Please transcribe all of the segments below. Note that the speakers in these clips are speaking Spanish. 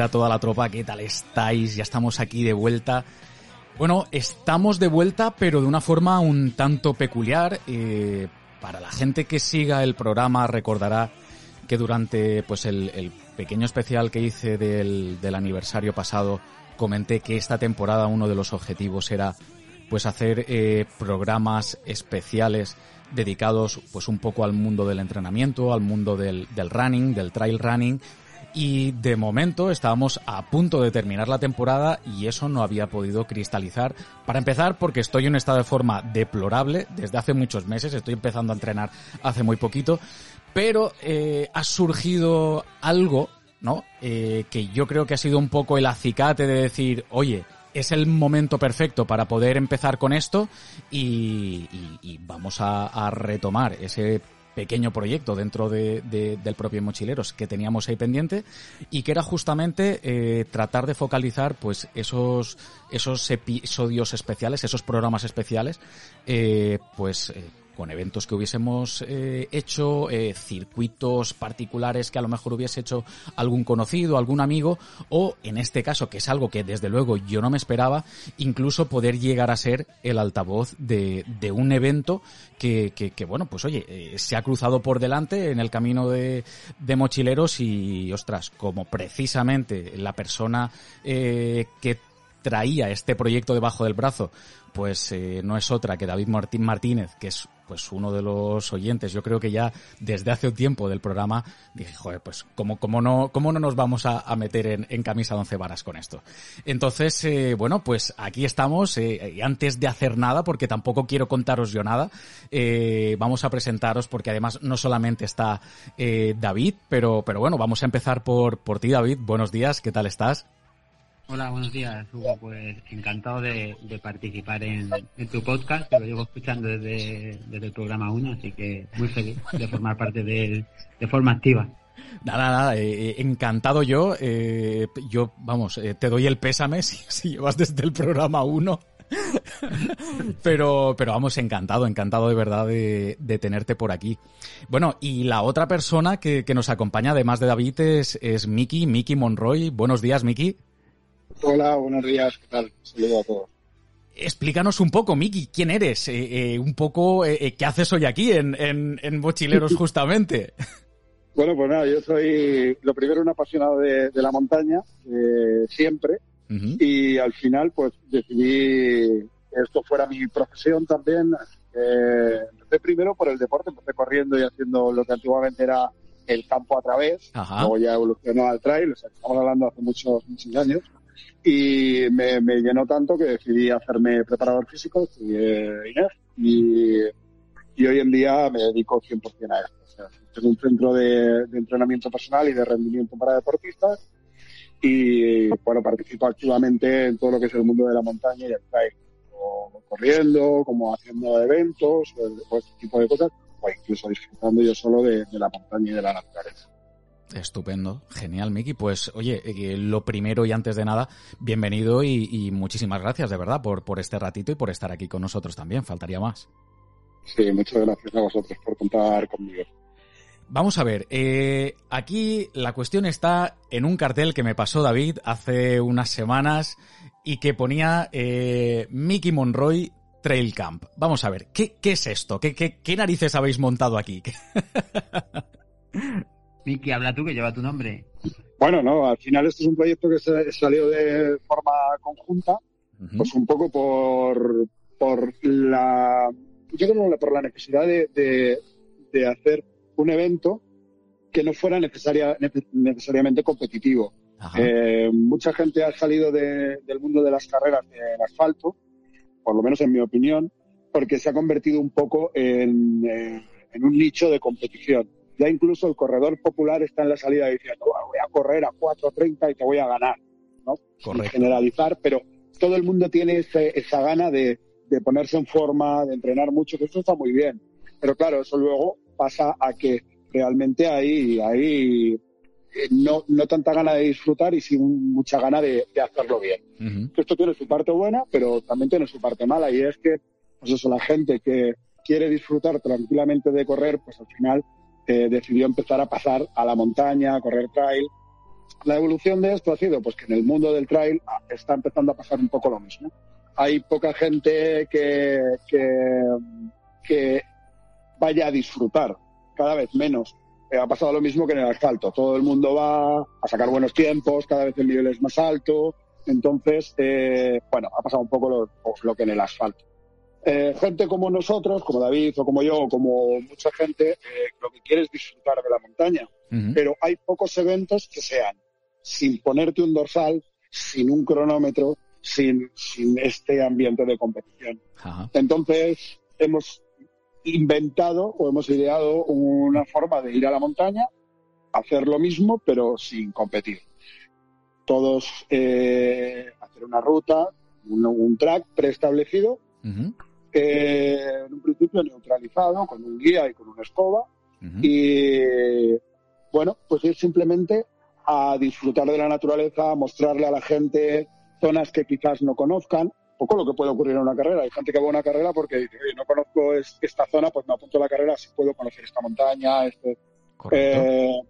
A toda la tropa, ¿qué tal estáis? Ya estamos aquí de vuelta. Bueno, estamos de vuelta, pero de una forma un tanto peculiar. Eh, para la gente que siga el programa recordará que durante pues el, el pequeño especial que hice del, del aniversario pasado comenté que esta temporada uno de los objetivos era pues hacer eh, programas especiales dedicados pues un poco al mundo del entrenamiento, al mundo del, del running, del trail running y de momento estábamos a punto de terminar la temporada y eso no había podido cristalizar. Para empezar, porque estoy en un estado de forma deplorable desde hace muchos meses, estoy empezando a entrenar hace muy poquito, pero eh, ha surgido algo, ¿no? Eh, que yo creo que ha sido un poco el acicate de decir, oye, es el momento perfecto para poder empezar con esto y, y, y vamos a, a retomar ese pequeño proyecto dentro de, de, del propio Mochileros que teníamos ahí pendiente y que era justamente eh, tratar de focalizar pues esos esos episodios especiales, esos programas especiales, eh, pues eh, con eventos que hubiésemos eh, hecho, eh, circuitos particulares que a lo mejor hubiese hecho algún conocido, algún amigo, o en este caso, que es algo que desde luego yo no me esperaba, incluso poder llegar a ser el altavoz de, de un evento que, que, bueno, pues oye, eh, se ha cruzado por delante en el camino de, de mochileros y, ostras, como precisamente la persona que traía este proyecto debajo del brazo, pues no es otra que David Martín Martínez, que es pues uno de los oyentes, yo creo que ya desde hace tiempo del programa dije, joder, pues cómo, cómo no, cómo no nos vamos a, meter en, en, camisa once varas con esto. Entonces, eh, bueno, pues aquí estamos, eh, y antes de hacer nada, porque tampoco quiero contaros yo nada, eh, vamos a presentaros, porque además no solamente está eh, David, pero, pero bueno, vamos a empezar por, por ti, David. Buenos días, ¿qué tal estás? Hola, buenos días, Hugo. Pues encantado de, de participar en, en, tu podcast, que lo llevo escuchando desde, desde el programa 1, así que muy feliz de formar parte de, de forma activa. Nada, nada, eh, encantado yo. Eh, yo, vamos, eh, te doy el pésame si, si llevas desde el programa 1. pero, pero vamos, encantado, encantado de verdad de, de, tenerte por aquí. Bueno, y la otra persona que, que nos acompaña, además de David, es, es Miki, Miki Monroy. Buenos días, Miki. Hola, buenos días, ¿qué tal? Saludo a todos. Explícanos un poco, Miki, ¿quién eres? Eh, eh, un poco, eh, ¿qué haces hoy aquí en, en, en Mochileros justamente? bueno, pues nada, yo soy, lo primero, un apasionado de, de la montaña, eh, siempre, uh -huh. y al final, pues decidí que esto fuera mi profesión también. empecé primero por el deporte, empecé corriendo y haciendo lo que antiguamente era el campo a través, Ajá. luego ya evolucionó al trail, o sea, estamos hablando hace muchos, muchos años y me, llenó tanto que decidí hacerme preparador físico, estudié INEF y, hoy en día me dedico 100% a esto. O sea, tengo un centro de, de, entrenamiento personal y de rendimiento para deportistas y bueno, participo activamente en todo lo que es el mundo de la montaña y el trail, como corriendo, como haciendo eventos o, este tipo de cosas, o incluso disfrutando yo solo de, de la montaña y de la naturaleza. Estupendo, genial, Miki. Pues oye, eh, lo primero y antes de nada, bienvenido y, y, muchísimas gracias de verdad por, por este ratito y por estar aquí con nosotros también. Faltaría más. Sí, muchas gracias a vosotros por contar conmigo. Vamos a ver, eh, aquí la cuestión está en un cartel que me pasó David hace unas semanas y que ponía eh, Mickey Monroy Trail Camp. Vamos a ver, ¿qué, qué es esto? ¿Qué, qué, qué narices habéis montado aquí? Miki, habla tú que lleva tu nombre. Bueno, no, al final esto es un proyecto que se salió de forma conjunta, uh -huh. pues un poco por, por la, yo creo por la necesidad de, de, de hacer un evento que no fuera necesaria, necesariamente competitivo. Eh, mucha gente ha salido de, del mundo de las carreras en asfalto, por lo menos en mi opinión, porque se ha convertido un poco en, eh, en un nicho de competición. Ya incluso el corredor popular está en la salida diciendo, voy a correr a 4.30 y te voy a ganar, ¿no? Sin generalizar, pero todo el mundo tiene esa gana de, de ponerse en forma, de entrenar mucho, que esto está muy bien. Pero claro, eso luego pasa a que realmente hay, hay eh, no, no tanta gana de disfrutar y sin mucha gana de, hacerlo bien. Esto tiene su parte buena, pero también tiene su parte mala y es que, pues eso, la gente que quiere disfrutar tranquilamente de correr, pues al final eh, decidió empezar a pasar a la montaña, a correr trail. La evolución de esto ha sido pues que en el mundo del trail ah, está empezando a pasar un poco lo mismo. Hay poca gente que, que, vaya a disfrutar, cada vez menos eh, ha pasado lo mismo que en el asfalto. Todo el mundo va a sacar buenos tiempos, cada vez el nivel es más alto. Entonces, eh, bueno, ha pasado un poco lo, lo que en el asfalto. Eh, gente como nosotros, como David o como yo, o como mucha gente, lo que quiere es disfrutar de la montaña. Pero hay pocos eventos que sean sin ponerte un dorsal, sin un cronómetro, sin, sin este ambiente de competición. Entonces, hemos inventado o hemos ideado una forma de ir a la montaña, hacer lo mismo, pero sin competir. Todos eh, hacer una ruta, un, track preestablecido, eh, en un principio neutralizado, con un guía y con una escoba. Y bueno, pues ir simplemente a disfrutar de la naturaleza, a mostrarle a la gente zonas que quizás no conozcan, poco lo que puede ocurrir en una carrera. Hay gente que va a una carrera porque dice, oye, no conozco esta zona, pues me apunto a la carrera, si puedo conocer esta montaña, este... Eh,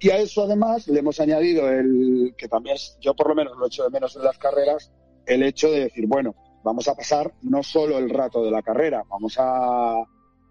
y a eso además le hemos añadido el, que también yo por lo menos lo echo de menos en las carreras, el hecho de decir, bueno, vamos a pasar no solo el rato de la carrera, vamos a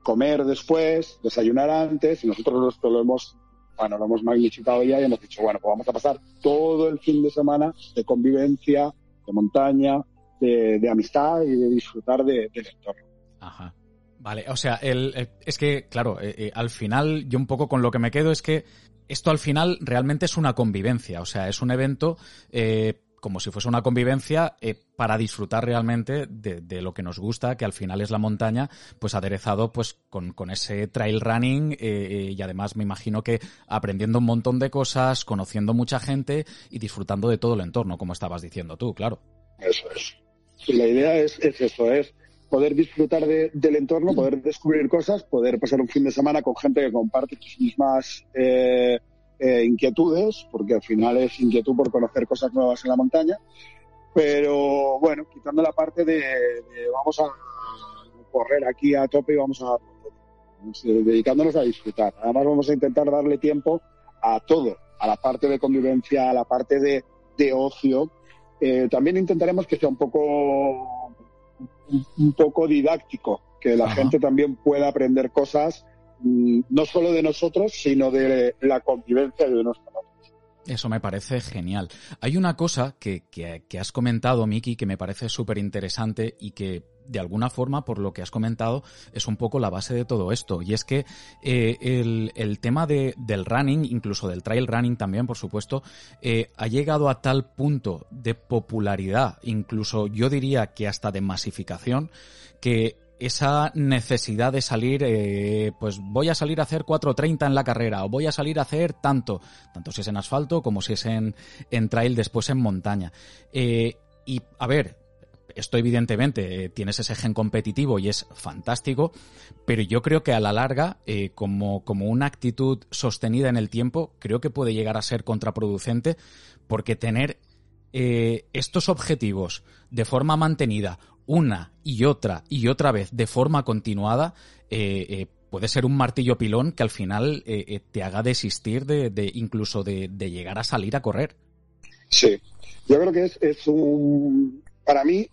comer después, desayunar antes, y nosotros lo hemos, bueno, lo hemos magnificado ya y hemos dicho, bueno, pues vamos a pasar todo el fin de semana de convivencia, de montaña, de, amistad y de disfrutar de, del entorno. Ajá. Vale, o sea, el, es que, claro, eh, eh, al final yo un poco con lo que me quedo es que esto al final realmente es una convivencia, o sea, es un evento eh, como si fuese una convivencia para disfrutar realmente de, lo que nos gusta, que al final es la montaña, pues aderezado pues con, con ese trail running y además me imagino que aprendiendo un montón de cosas, conociendo mucha gente y disfrutando de todo el entorno, como estabas diciendo tú, claro. Eso es la idea es, eso, es poder disfrutar del entorno, poder descubrir cosas, poder pasar un fin de semana con gente que comparte tus mismas eh, eh, inquietudes, porque al final es inquietud por conocer cosas nuevas en la montaña. Pero bueno, quitando la parte de, vamos a correr aquí a tope y vamos a dedicándonos a disfrutar. Además vamos a intentar darle tiempo a todo, a la parte de convivencia, a la parte de, de ocio, eh, también intentaremos que sea un poco, un, poco didáctico, que la gente también pueda aprender cosas no solo de nosotros, sino de la convivencia de nuestros eso me parece genial. Hay una cosa que, que, has comentado, Miki, que me parece súper interesante y que de alguna forma, por lo que has comentado, es un poco la base de todo esto. Y es que eh, el, el, tema de, del running, incluso del trail running también, por supuesto, eh, ha llegado a tal punto de popularidad, incluso yo diría que hasta de masificación, que esa necesidad de salir, eh, pues voy a salir a hacer 4.30 en la carrera o voy a salir a hacer tanto, tanto si es en asfalto como si es en, trail después en montaña. Eh, y a ver, esto evidentemente eh, tienes ese gen competitivo y es fantástico, pero yo creo que a la larga, como, como una actitud sostenida en el tiempo, creo que puede llegar a ser contraproducente porque tener estos objetivos de forma mantenida una y otra y otra vez de forma continuada puede ser un martillo pilón que al final te haga desistir de, de incluso de, de, llegar a salir a correr. Sí, yo creo que es, es un, para mí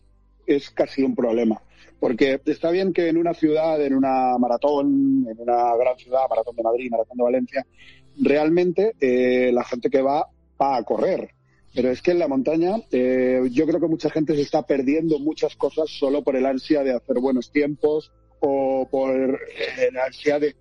es casi un problema. Porque está bien que en una ciudad, en una maratón, en una gran ciudad, maratón de Madrid, maratón de Valencia, realmente eh, la gente que va va a correr. Pero es que en la montaña eh, yo creo que mucha gente se está perdiendo muchas cosas solo por el ansia de hacer buenos tiempos o por el ansia de,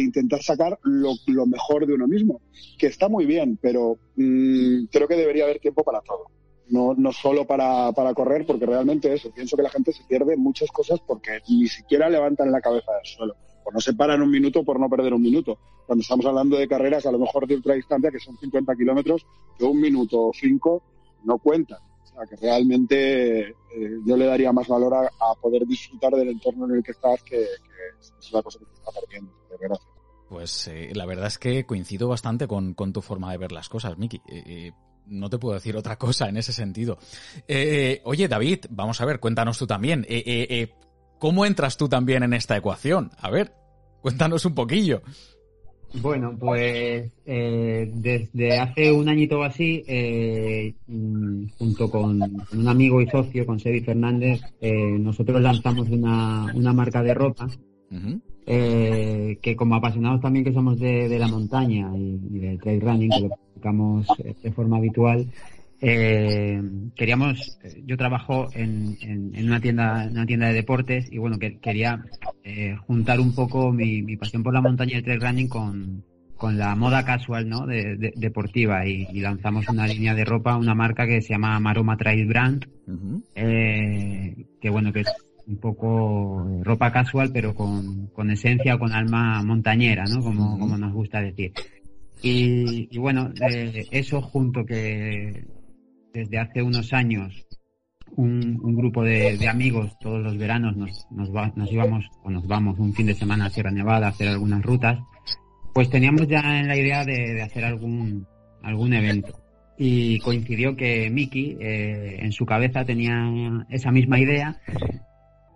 intentar sacar lo, lo, mejor de uno mismo, que está muy bien, pero mm, creo que debería haber tiempo para todo no, no solo para, para correr, porque realmente eso, pienso que la gente se pierde muchas cosas porque ni siquiera levantan la cabeza del suelo. No se paran un minuto por no perder un minuto. Cuando estamos hablando de carreras, a lo mejor de ultradistancia, que son 50 kilómetros, de un minuto o cinco no cuentan. O sea, que realmente eh, yo le daría más valor a, poder disfrutar del entorno en el que estás, que, es la cosa que se está perdiendo, gracias. Pues eh, la verdad es que coincido bastante con, con, tu forma de ver las cosas, Miki. Eh, no te puedo decir otra cosa en ese sentido. oye, David, vamos a ver, cuéntanos tú también. ¿Cómo entras tú también en esta ecuación? A ver, cuéntanos un poquillo. Bueno, pues eh, desde hace un añito o así, eh, mm, junto con un amigo y socio, con Sebi Fernández, eh, nosotros lanzamos una, una marca de ropa que como apasionados también que somos de, la montaña y, y del trail running, que lo practicamos de forma habitual, eh, queríamos, yo trabajo en, en, una tienda, una tienda de deportes y bueno, que, quería eh, juntar un poco mi, mi, pasión por la montaña y el trail running con, con la moda casual, ¿no? De, deportiva y, lanzamos una línea de ropa, una marca que se llama Maroma Trail Brand, eh, que bueno, que es un poco ropa casual pero con, con esencia o con alma montañera, ¿no? Como, como nos gusta decir. Y, y bueno, eh, eso junto que desde hace unos años un, grupo de, amigos todos los veranos nos, nos, nos, íbamos o nos vamos un fin de semana a Sierra Nevada a hacer algunas rutas, pues teníamos ya en la idea de, hacer algún, algún evento. Y coincidió que Miki eh, en su cabeza tenía esa misma idea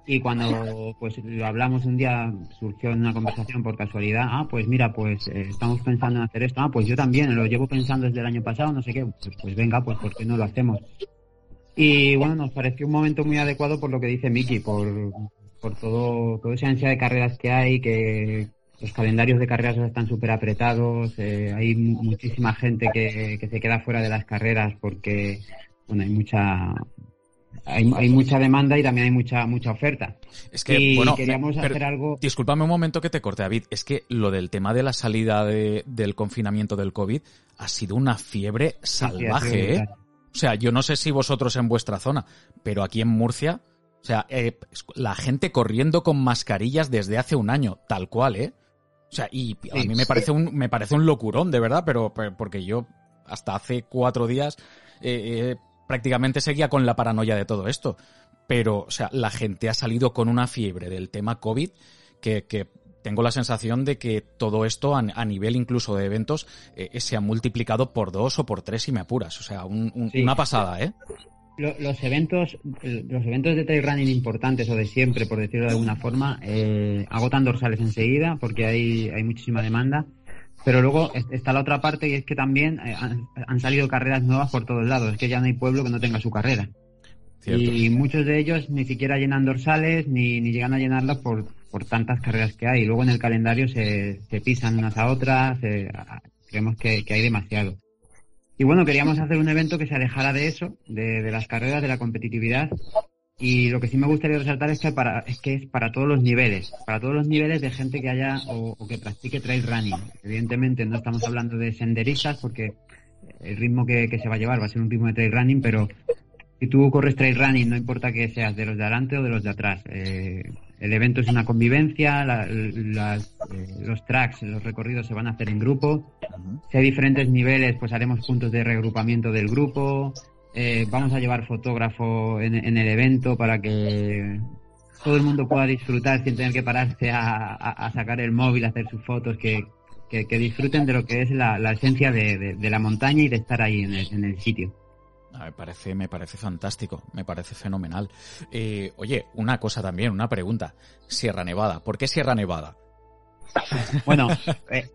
y cuando pues lo hablamos un día, surgió en una conversación por casualidad, ah, pues mira, pues eh, estamos pensando en hacer esto, ah, pues yo también, lo llevo pensando desde el año pasado, no sé qué, pues, pues venga, pues ¿por qué no lo hacemos? Y bueno, nos pareció un momento muy adecuado por lo que dice Miki, por, por todo, toda esa ansia de carreras que hay, que los calendarios de carreras están súper apretados, eh, hay muchísima gente que, que se queda fuera de las carreras porque bueno, hay mucha hay, mucha demanda y también hay mucha mucha oferta. Es que, bueno, queríamos hacer algo. Discúlpame un momento que te corte, David. Es que lo del tema de la salida del confinamiento del COVID ha sido una fiebre salvaje, ¿eh? O sea, yo no sé si vosotros en vuestra zona, pero aquí en Murcia, o sea, eh, la gente corriendo con mascarillas desde hace un año, tal cual, ¿eh? O sea, y a mí me parece un, me parece un locurón, de verdad, pero, porque yo hasta hace cuatro días eh, prácticamente seguía con la paranoia de todo esto. Pero, o sea, la gente ha salido con una fiebre del tema COVID que, que tengo la sensación de que todo esto a, nivel incluso de eventos eh, se ha multiplicado por dos o por tres y me apuras. O sea, una pasada, ¿eh? Los eventos, los eventos de trail running importantes o de siempre, por decirlo de alguna forma, eh, agotan dorsales enseguida porque hay, hay muchísima demanda pero luego está la otra parte y es que también eh, han, salido carreras nuevas por todos lados. Es que ya no hay pueblo que no tenga su carrera. Y muchos de ellos ni siquiera llenan dorsales ni, ni llegan a llenarlas por, por tantas carreras que hay. Y luego en el calendario se, se pisan unas a otras. creemos que, que hay demasiado. Y bueno, queríamos hacer un evento que se alejara de eso, de, de las carreras, de la competitividad y lo que sí me gustaría resaltar es que, para, es que es para todos los niveles, para todos los niveles de gente que haya o, que practique trail running. Evidentemente no estamos hablando de senderistas porque el ritmo que, se va a llevar va a ser un ritmo de trail running, pero si tú corres trail running, no importa que seas de los de adelante o de los de atrás. Eh, el evento es una convivencia, eh, los tracks, los recorridos se van a hacer en grupo. Si hay diferentes niveles, pues haremos puntos de regrupamiento del grupo. Eh, vamos a llevar fotógrafo en, el evento para que todo el mundo pueda disfrutar sin tener que pararse a, sacar el móvil, a hacer sus fotos, que, disfruten de lo que es la, esencia de, la montaña y de estar ahí en el, sitio. Ah, me parece, me parece fantástico, me parece fenomenal. Eh, oye, una cosa también, una pregunta. Sierra Nevada, ¿por qué Sierra Nevada? Bueno, eh,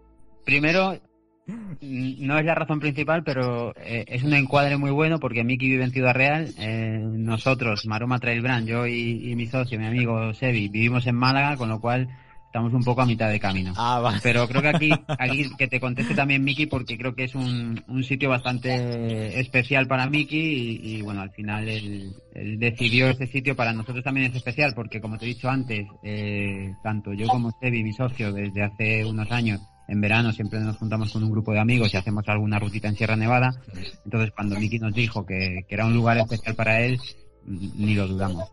primero no es la razón principal, pero eh, es un encuadre muy bueno porque Miki vive en Ciudad Real, eh, nosotros, Maroma Trail Brand, yo y, mi socio, mi amigo Sebi, vivimos en Málaga, con lo cual estamos un poco a mitad de camino. Ah, pero creo que aquí, aquí que te conteste también Miki porque creo que es un, un sitio bastante especial para Miki y, bueno, al final él, decidió este sitio para nosotros también es especial porque como te he dicho antes, eh, tanto yo como Sebi, mi socio, desde hace unos años, en verano siempre nos juntamos con un grupo de amigos y hacemos alguna rutita en Sierra Nevada. Entonces, cuando Miki nos dijo que, era un lugar especial para él, ni lo dudamos.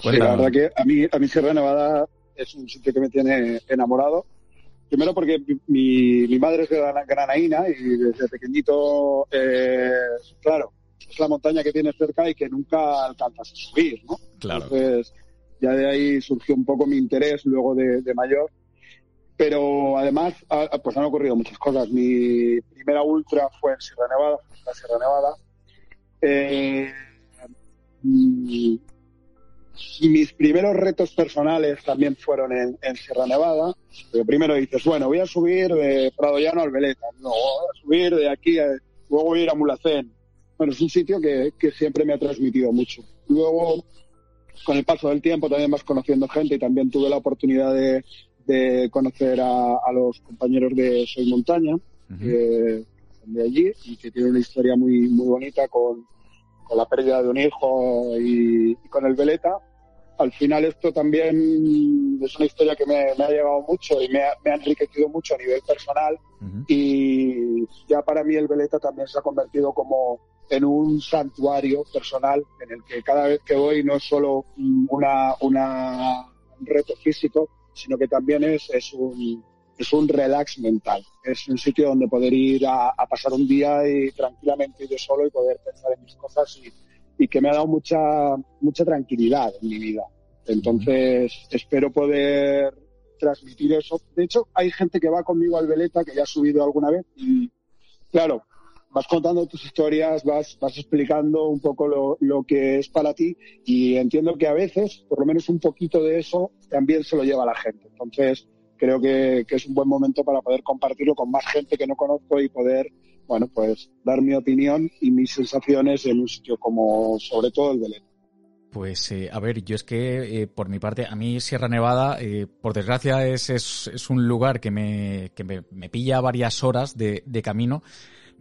Sí, la verdad que a mí, a mí Sierra Nevada es un sitio que me tiene enamorado. Primero porque mi, mi madre es granaína y desde pequeñito, eh, claro, es la montaña que tienes cerca y que nunca alcanzas a subir, ¿no? Claro. Entonces, ya de ahí surgió un poco mi interés luego de, de mayor pero además, pues han ocurrido muchas cosas. Mi primera ultra fue en Sierra Nevada, en la Sierra Nevada. Eh, y, mis primeros retos personales también fueron en, Sierra Nevada. Pero primero dices, bueno, voy a subir de Prado Llano al Veleta, no, voy a subir de aquí, luego voy a ir a Mulacén. Bueno, es un sitio que, que siempre me ha transmitido mucho. Luego, con el paso del tiempo, también vas conociendo gente y también tuve la oportunidad de, de conocer a, los compañeros de Soy Montaña, de allí, y que tiene una historia muy, muy bonita con, la pérdida de un hijo y, con el Veleta. Al final esto también es una historia que me, ha llegado mucho y me ha, enriquecido mucho a nivel personal y ya para mí el Veleta también se ha convertido como en un santuario personal en el que cada vez que voy no es solo una, una un reto físico, sino que también es, es, un, es un relax mental. Es un sitio donde poder ir a, pasar un día y tranquilamente yo solo y poder pensar en mis cosas y, y que me ha dado mucha, mucha tranquilidad en mi vida. Entonces, espero poder transmitir eso. De hecho, hay gente que va conmigo al Veleta, que ya ha subido alguna vez, y claro, vas contando tus historias, vas, vas explicando un poco lo, lo, que es para ti y entiendo que a veces, por lo menos un poquito de eso, también se lo lleva la gente. Entonces, creo que, que es un buen momento para poder compartirlo con más gente que no conozco y poder, bueno, pues dar mi opinión y mis sensaciones en un sitio como, sobre todo, el Belén. Pues eh, a ver, yo es que eh, por mi parte, a mí Sierra Nevada, eh, por desgracia, es, es, es, un lugar que me, que me, me pilla varias horas de, de camino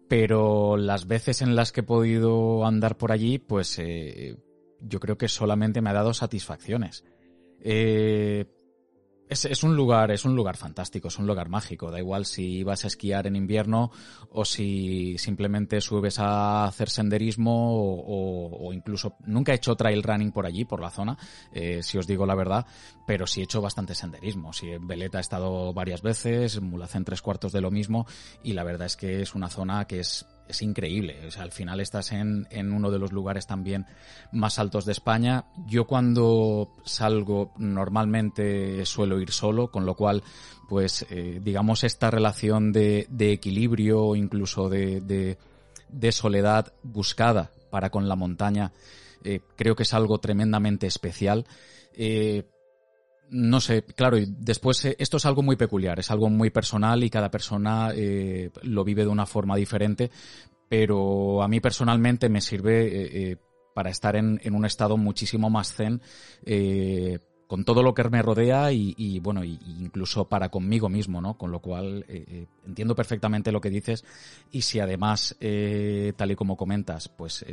pero las veces en las que he podido andar por allí, pues eh, yo creo que solamente me ha dado satisfacciones. Eh, es, es, un lugar, es un lugar fantástico, es un lugar mágico. Da igual si vas a esquiar en invierno o si simplemente subes a hacer senderismo o, o, incluso nunca he hecho trail running por allí, por la zona, eh, si os digo la verdad, pero sí he hecho bastante senderismo. Si en Veleta he estado varias veces, Mulacén tres cuartos de lo mismo y la verdad es que es una zona que es es increíble. Al final estás en, en, uno de los lugares también más altos de España. Yo cuando salgo normalmente suelo ir solo, con lo cual, pues, eh, digamos, esta relación de, de equilibrio, incluso de, de, de, soledad buscada para con la montaña, eh, creo que es algo tremendamente especial. Eh, no sé, claro, y después eh, esto es algo muy peculiar, es algo muy personal y cada persona eh, lo vive de una forma diferente, pero a mí personalmente me sirve eh, para estar en, en, un estado muchísimo más zen, con todo lo que me rodea y, bueno, incluso para conmigo mismo, ¿no? Con lo cual eh, eh, entiendo perfectamente lo que dices y si además, eh, tal y como comentas, pues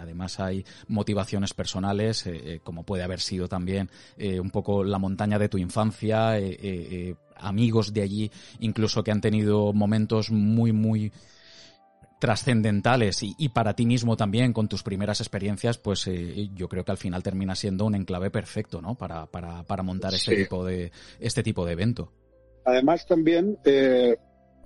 además hay motivaciones personales, como puede haber sido también un poco la montaña de tu infancia, amigos de allí, incluso que han tenido momentos muy, muy trascendentales y, para ti mismo también con tus primeras experiencias, pues eh, yo creo que al final termina siendo un enclave perfecto, ¿no? Para, para, para montar este tipo de este tipo de evento. Además también eh,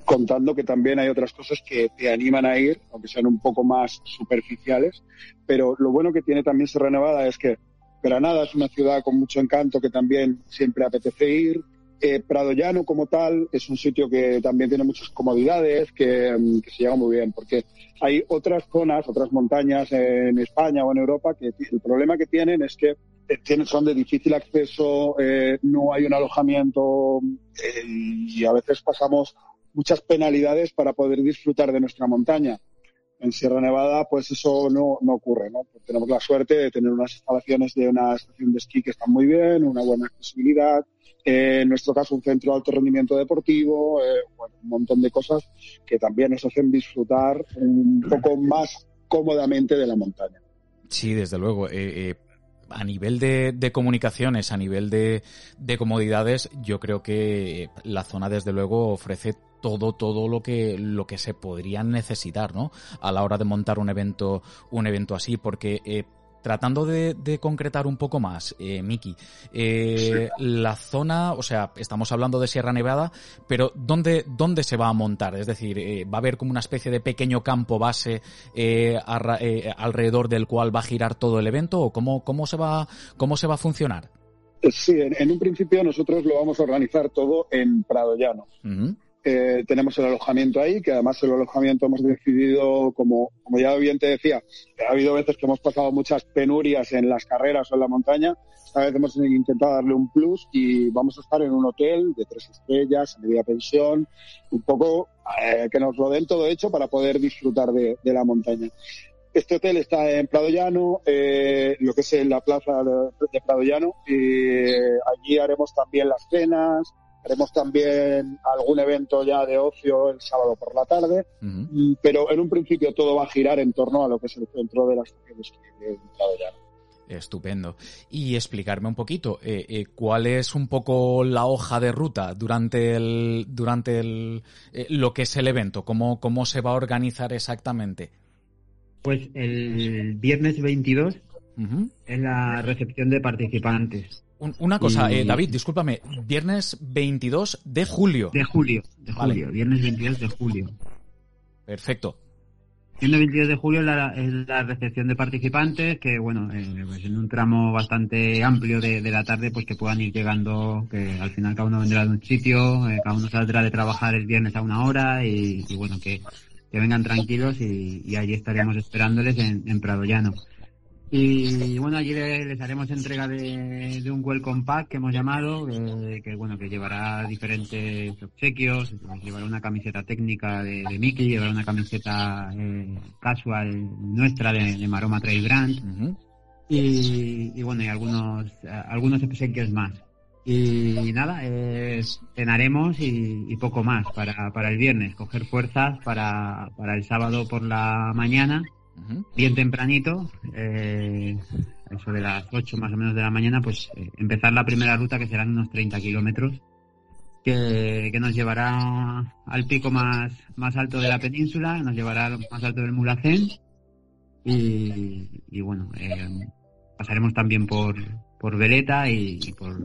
contando que también hay otras cosas que te animan a ir, aunque sean un poco más superficiales, pero lo bueno que tiene también Sierra Nevada es que Granada es una ciudad con mucho encanto que también siempre apetece ir, eh, Prado Llano como tal es un sitio que también tiene muchas comodidades, que, mm, se lleva muy bien, porque hay otras zonas, otras montañas en España o en Europa que el problema que tienen es que eh, son de difícil acceso, eh, no hay un alojamiento y a veces pasamos muchas penalidades para poder disfrutar de nuestra montaña. En Sierra Nevada, pues eso no, no ocurre, ¿no? tenemos la suerte de tener unas instalaciones de una estación de esquí que están muy bien, una buena accesibilidad, en nuestro caso un centro de alto rendimiento deportivo, eh, un montón de cosas que también nos hacen disfrutar un poco más cómodamente de la montaña. Sí, desde luego. Eh, eh, a nivel de, comunicaciones, a nivel de, de, comodidades, yo creo que la zona desde luego ofrece todo, todo lo que, lo que se podría necesitar, ¿no? A la hora de montar un evento, un evento así, porque eh, tratando de, concretar un poco más, eh, Miki, eh, la zona, o sea, estamos hablando de Sierra Nevada, pero ¿dónde, dónde se va a montar? Es decir, eh, ¿va a haber como una especie de pequeño campo base eh, alrededor del cual va a girar todo el evento o cómo, cómo, se, va, cómo se va a funcionar? Sí, en, un principio nosotros lo vamos a organizar todo en Prado Llano. Eh, tenemos el alojamiento ahí, que además el alojamiento hemos decidido, como, como ya bien te decía, ha habido veces que hemos pasado muchas penurias en las carreras o en la montaña. Esta vez hemos intentado darle un plus y vamos a estar en un hotel de tres estrellas, media pensión, un poco eh, que nos lo den todo hecho para poder disfrutar de, la montaña. Este hotel está en Prado Llano, eh, lo que es en la plaza de, de Prado Llano, y allí haremos también las cenas, Haremos también algún evento ya de ocio el sábado por la tarde, mm, pero en un principio todo va a girar en torno a lo que es el centro de las que he entrado ya. Estupendo. Y explicarme un poquito, eh, eh, ¿cuál es un poco la hoja de ruta durante el, durante el, eh, lo que es el evento? ¿Cómo, ¿Cómo se va a organizar exactamente? Pues el viernes 22 es la recepción de participantes una cosa, eh, David, discúlpame, viernes 22 de julio. De julio, de julio, viernes 22 de julio. Perfecto. Viernes 22 de julio es la, recepción de participantes, que bueno, eh, pues en un tramo bastante amplio de, la tarde, pues que puedan ir llegando, que al final cada uno vendrá de un sitio, eh, cada uno saldrá de trabajar el viernes a una hora y, bueno, que, vengan tranquilos y, allí estaremos esperándoles en, en Prado Llano. Y bueno, allí les, haremos entrega de, un welcome pack que hemos llamado, que bueno, que llevará diferentes obsequios, llevará una camiseta técnica de, Mickey, llevará una camiseta eh, casual nuestra de, Maroma Trail Brand, y, bueno, y algunos, algunos obsequios más. Y nada, cenaremos y, poco más para, para el viernes, coger fuerzas para, para el sábado por la mañana bien tempranito, eh, eso de las 8 más o menos de la mañana, pues eh, empezar la primera ruta que serán unos 30 kilómetros, que, nos llevará al pico más, más alto de la península, nos llevará al más alto del Mulacén y, bueno, eh, pasaremos también por, por Veleta y, por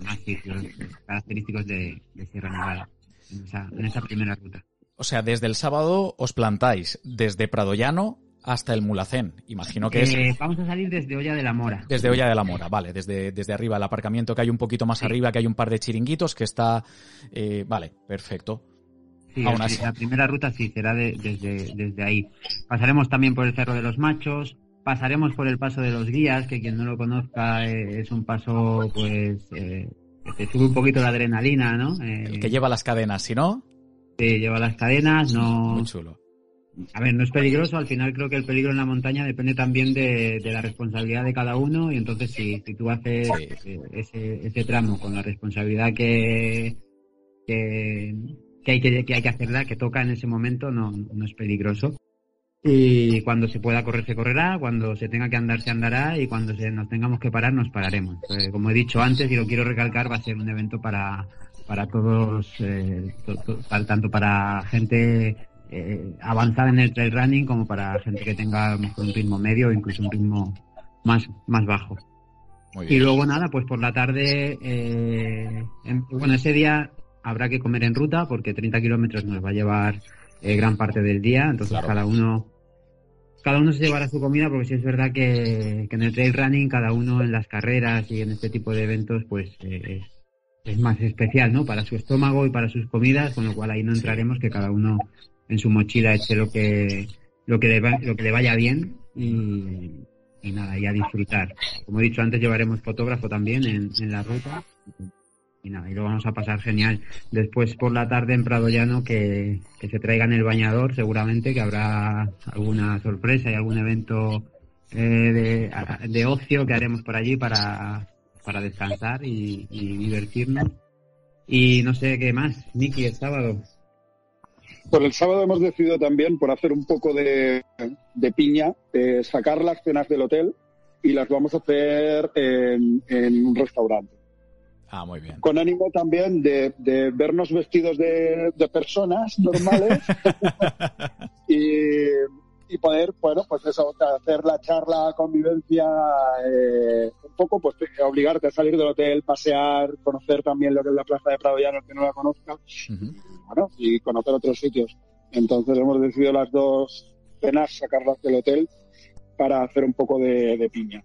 más sitios característicos de, Sierra Nevada en esa, en esa primera ruta. O sea, desde el sábado os plantáis desde Pradoyano hasta el Mulacén. Imagino que es. Eh, vamos a salir desde Olla de la Mora. Desde Olla de la Mora, vale, desde, desde arriba, el aparcamiento que hay un poquito más arriba, que hay un par de chiringuitos, que está. Eh, vale, perfecto. Sí, la primera ruta sí será desde, desde ahí. Pasaremos también por el Cerro de los Machos, pasaremos por el Paso de los Guías, que quien no lo conozca eh, es un paso, pues, que te sube un poquito la adrenalina, ¿no? el que lleva las cadenas, si no. Sí, lleva las cadenas, no. Muy chulo a ver, no es peligroso, al final creo que el peligro en la montaña depende también de, la responsabilidad de cada uno y entonces si, si tú haces eh, ese, ese, tramo con la responsabilidad que, que, hay que, que hay que hacerla, que toca en ese momento, no, no es peligroso. Y cuando se pueda correr, se correrá, cuando se tenga que andar, se andará y cuando se, nos tengamos que parar, nos pararemos. Eh, como he dicho antes y lo quiero recalcar, va a ser un evento para, para todos, eh, tanto para gente eh, avanzar en el trail running como para gente que tenga un ritmo medio o incluso un ritmo más, más bajo. Y luego nada, pues por la tarde, eh, bueno, ese día habrá que comer en ruta porque 30 kilómetros nos va a llevar eh, gran parte del día, entonces cada uno cada uno se llevará su comida porque sí es verdad que, en el trail running cada uno en las carreras y en este tipo de eventos pues eh, es más especial, ¿no? Para su estómago y para sus comidas, con lo cual ahí no entraremos que cada uno en su mochila eche lo que lo que le, lo que le vaya bien y, nada, y a disfrutar. Como he dicho antes, llevaremos fotógrafo también en, la ruta y nada, y lo vamos a pasar genial. Después por la tarde en Prado Llano que, que se traigan el bañador, seguramente que habrá alguna sorpresa y algún evento eh, de, de, ocio que haremos por allí para, para descansar y, y divertirnos. Y no sé qué más, Miki, el sábado. Por el sábado hemos decidido también, por hacer un poco de, piña, sacar las cenas del hotel y las vamos a hacer en, un restaurante. Ah, muy bien. Con ánimo también de, vernos vestidos de, personas normales y, y, poder, bueno, pues eso, hacer la charla, convivencia, eh, un poco, pues obligarte a salir del hotel, pasear, conocer también lo que es la Plaza de Prado Llano, el que no la conozca, y conocer otros sitios. Entonces hemos decidido las dos cenas sacarlas del hotel para hacer un poco de, piña.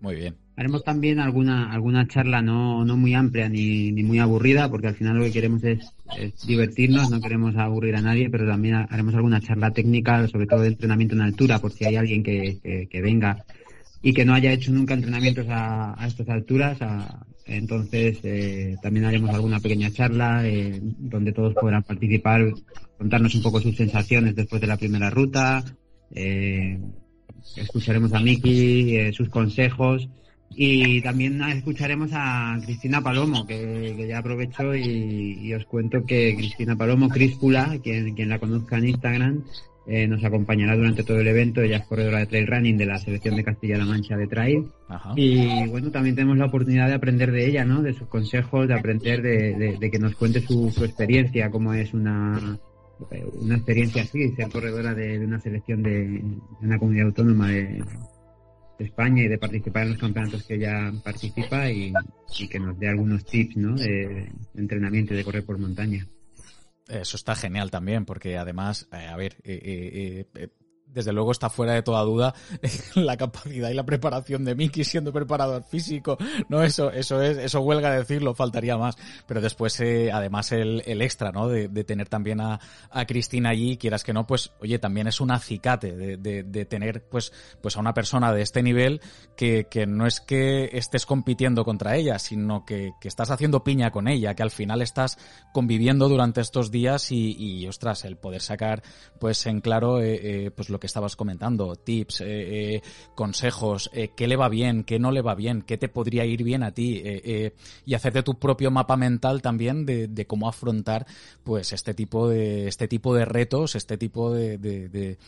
Muy bien. Haremos también alguna alguna charla no, no muy amplia ni, ni muy aburrida, porque al final lo que queremos es, divertirnos, no queremos aburrir a nadie, pero también haremos alguna charla técnica, sobre todo de entrenamiento en altura, por si hay alguien que, que, venga y que no haya hecho nunca entrenamientos a, a estas alturas. Entonces, eh, también haremos alguna pequeña charla eh, donde todos podrán participar, contarnos un poco sus sensaciones después de la primera ruta. Eh, escucharemos a Miki, eh, sus consejos y también escucharemos a Cristina Palomo, que, ya aprovecho y, os cuento que Cristina Palomo, Crispula, quien, quien la conozca en Instagram, eh, nos acompañará durante todo el evento. Ella es corredora de trail running de la selección de Castilla-La Mancha de trail. Y bueno, también tenemos la oportunidad de aprender de ella, ¿no? De sus consejos, de aprender de, que nos cuente su, su experiencia, cómo es una, una experiencia así, ser corredora de, una selección de, una comunidad autónoma de, España y de participar en los campeonatos que ella participa y, que nos dé algunos tips ¿no? de, entrenamiento y de correr por montaña. Eso está genial también, porque además, eh, a ver, eh, eh, desde luego está fuera de toda duda la capacidad y la preparación de Miki siendo preparador físico. No, eso, eso es, eso huelga decirlo, faltaría más. Pero después, eh, además, el, el, extra, ¿no? De, de, tener también a, a Cristina allí, quieras que no, pues, oye, también es un acicate de, de, de, tener, pues, pues a una persona de este nivel que, que no es que estés compitiendo contra ella, sino que, que estás haciendo piña con ella, que al final estás conviviendo durante estos días y, y ostras, el poder sacar, pues, en claro, eh, eh, pues lo que estabas comentando, tips, eh, eh, consejos, eh, qué le va bien, qué no le va bien, qué te podría ir bien a ti y hacerte tu propio mapa mental también de, cómo afrontar pues este tipo de este tipo de retos, este tipo de,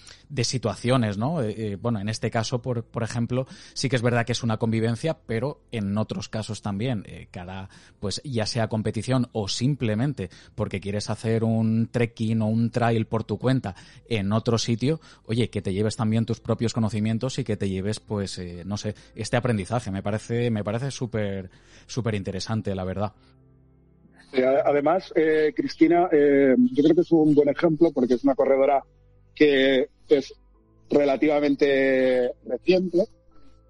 situaciones, ¿no? bueno, en este caso, por, por ejemplo, sí que es verdad que es una convivencia, pero en otros casos también, cada pues ya sea competición o simplemente porque quieres hacer un trekking o un trail por tu cuenta en otro sitio, oye, que te lleves también tus propios conocimientos y que te lleves, pues, eh, no sé, este aprendizaje. Me parece, me parece súper, súper interesante, la verdad. además, eh, Cristina, eh, yo creo que es un buen ejemplo porque es una corredora que es relativamente reciente.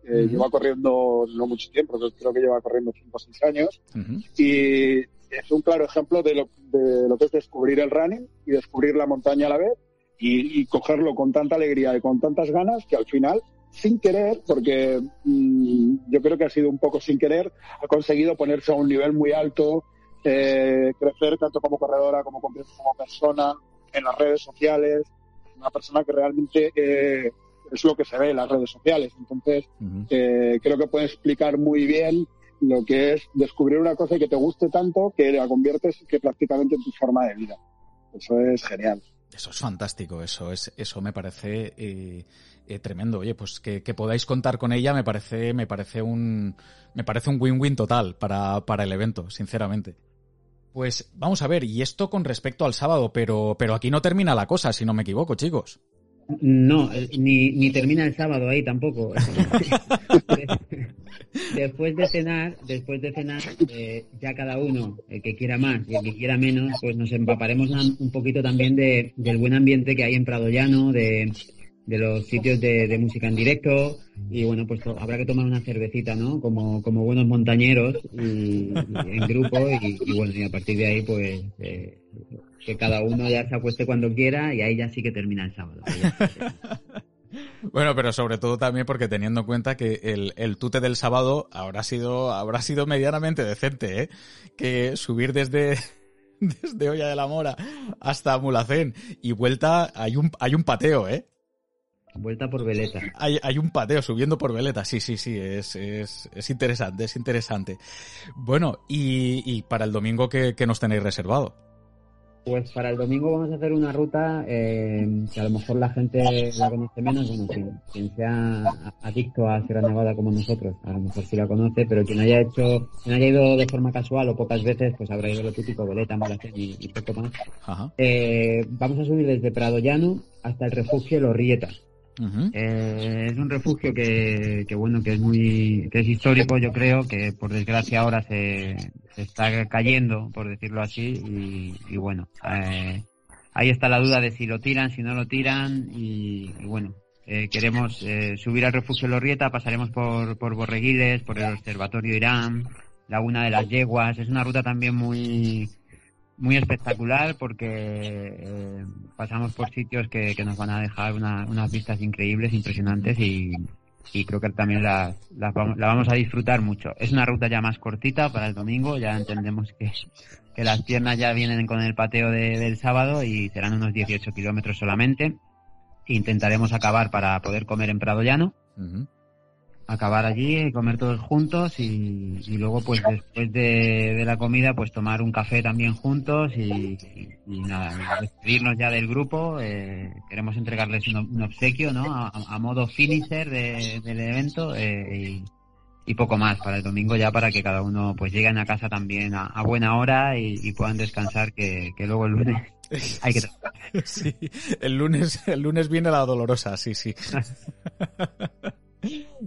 Lleva corriendo no mucho tiempo, creo que lleva corriendo 5 o 6 años. Y es un claro ejemplo de lo, de lo que es descubrir el running y descubrir la montaña a la vez y, cogerlo con tanta alegría y con tantas ganas que al final, sin querer, porque mm, yo creo que ha sido un poco sin querer, ha conseguido ponerse a un nivel muy alto, eh, crecer tanto como corredora como como persona en las redes sociales, una persona que realmente eh, es lo que se ve en las redes sociales. Entonces, eh, creo que puede explicar muy bien lo que es descubrir una cosa que te guste tanto que la conviertes que prácticamente en tu forma de vida. Eso es genial. Eso es fantástico, eso es, eso me parece eh, eh, tremendo. Oye, pues que, podáis contar con ella me parece, me parece un, me parece un win-win total para, para el evento, sinceramente. Pues vamos a ver, y esto con respecto al sábado, pero, pero aquí no termina la cosa, si no me equivoco, chicos. No, eh, ni, ni termina el sábado ahí tampoco. después de cenar, después de cenar, eh, ya cada uno, el que quiera más y el que quiera menos, pues nos empaparemos un poquito también de, del buen ambiente que hay en Prado Llano, de, de los sitios de, música en directo y bueno, pues habrá que tomar una cervecita, ¿no? Como, como buenos montañeros en grupo y, bueno, y a partir de ahí pues eh, que cada uno ya se acueste cuando quiera y ahí ya sí que termina el sábado. Bueno, pero sobre todo también porque teniendo en cuenta que el, el tute del sábado habrá sido, habrá sido medianamente decente, ¿eh? Que subir desde, desde Olla de la Mora hasta Mulacén y vuelta hay un, hay un pateo, ¿eh? Vuelta por veleta. Hay, hay un pateo subiendo por veleta, sí, sí, sí, es, es, es interesante, es interesante. Bueno, y, y para el domingo, ¿qué, qué nos tenéis reservado? Pues para el domingo vamos a hacer una ruta eh, que a lo mejor la gente la conoce menos, bueno, quien, quien, sea adicto a Sierra Nevada como nosotros, a lo mejor sí la conoce, pero quien haya hecho, quien haya ido de forma casual o pocas veces, pues habrá ido lo típico, boleta, malacén y, y poco más. Eh, vamos a subir desde Prado Llano hasta el refugio Eh, es un refugio que, que, bueno que es muy que es histórico yo creo que por desgracia ahora se, se está cayendo por decirlo así y, bueno eh, ahí está la duda de si lo tiran si no lo tiran y, bueno eh, queremos subir al refugio Lorrieta pasaremos por por Borreguiles por el observatorio Irán Laguna de las Yeguas es una ruta también muy muy espectacular porque eh, pasamos por sitios que, nos van a dejar unas vistas increíbles, impresionantes y, creo que también la, la, vamos a disfrutar mucho. Es una ruta ya más cortita para el domingo, ya entendemos que, que las piernas ya vienen con el pateo de, del sábado y serán unos 18 kilómetros solamente. Intentaremos acabar para poder comer en Prado Llano acabar allí, comer todos juntos y, luego pues después de, la comida pues tomar un café también juntos y, nada, despedirnos ya del grupo. Eh, queremos entregarles un, obsequio, ¿no? A, modo finisher del evento eh, y, poco más para el domingo ya para que cada uno pues lleguen a casa también a, buena hora y, puedan descansar que, que luego el lunes hay que Sí, el lunes, el lunes viene la dolorosa, sí, sí.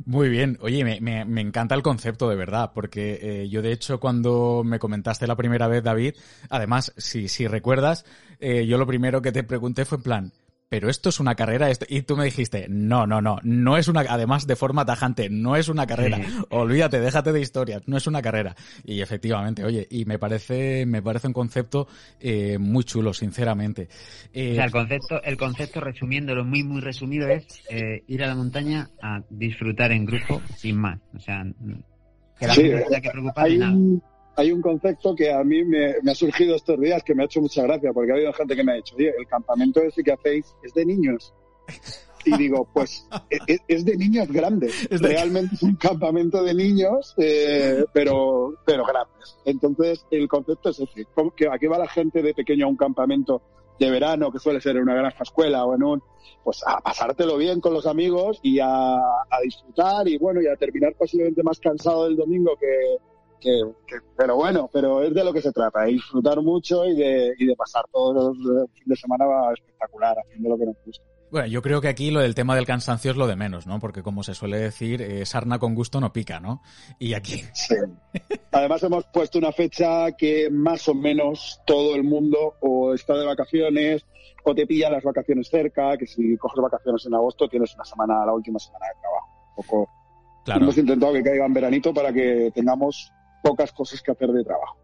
Muy bien. Oye, me, me, me, encanta el concepto, de verdad, porque eh, yo de hecho cuando me comentaste la primera vez, David, además, si, si recuerdas, eh, yo lo primero que te pregunté fue en plan, pero esto es una carrera, y tú me dijiste, no, no, no, no es una, además de forma tajante, no es una carrera, olvídate, déjate de historias, no es una carrera. Y efectivamente, oye, y me parece, me parece un concepto eh, muy chulo, sinceramente. Eh, o sea, el concepto, el concepto resumiéndolo muy, muy resumido es eh, ir a la montaña a disfrutar en grupo sin más. O sea, que la gente no que preocupar nada hay un concepto que a mí me, ha surgido estos días que me ha hecho mucha gracia, porque ha habido gente que me ha dicho, oye, el campamento ese que hacéis es de niños. Y digo, pues e, e, es, de niños grandes. Realmente es un campamento de niños, eh, pero, pero grandes. Entonces, el concepto es ese. Que aquí va la gente de pequeño a un campamento de verano, que suele ser en una granja escuela o en un, pues a pasártelo bien con los amigos y a, a disfrutar y bueno, y a terminar posiblemente más cansado del domingo que, pero bueno, pero es de lo que se trata, de disfrutar mucho y de, y de pasar todos los fines de semana espectacular haciendo lo que nos gusta. Bueno, yo creo que aquí lo del tema del cansancio es lo de menos, ¿no? Porque como se suele decir, eh, sarna con gusto no pica, ¿no? Y aquí. Sí. Además hemos puesto una fecha que más o menos todo el mundo o está de vacaciones o te pilla las vacaciones cerca, que si coges vacaciones en agosto tienes una semana, la última semana de trabajo. Un poco. Claro. Hemos intentado que caiga en veranito para que tengamos pocas cosas que hacer de trabajo.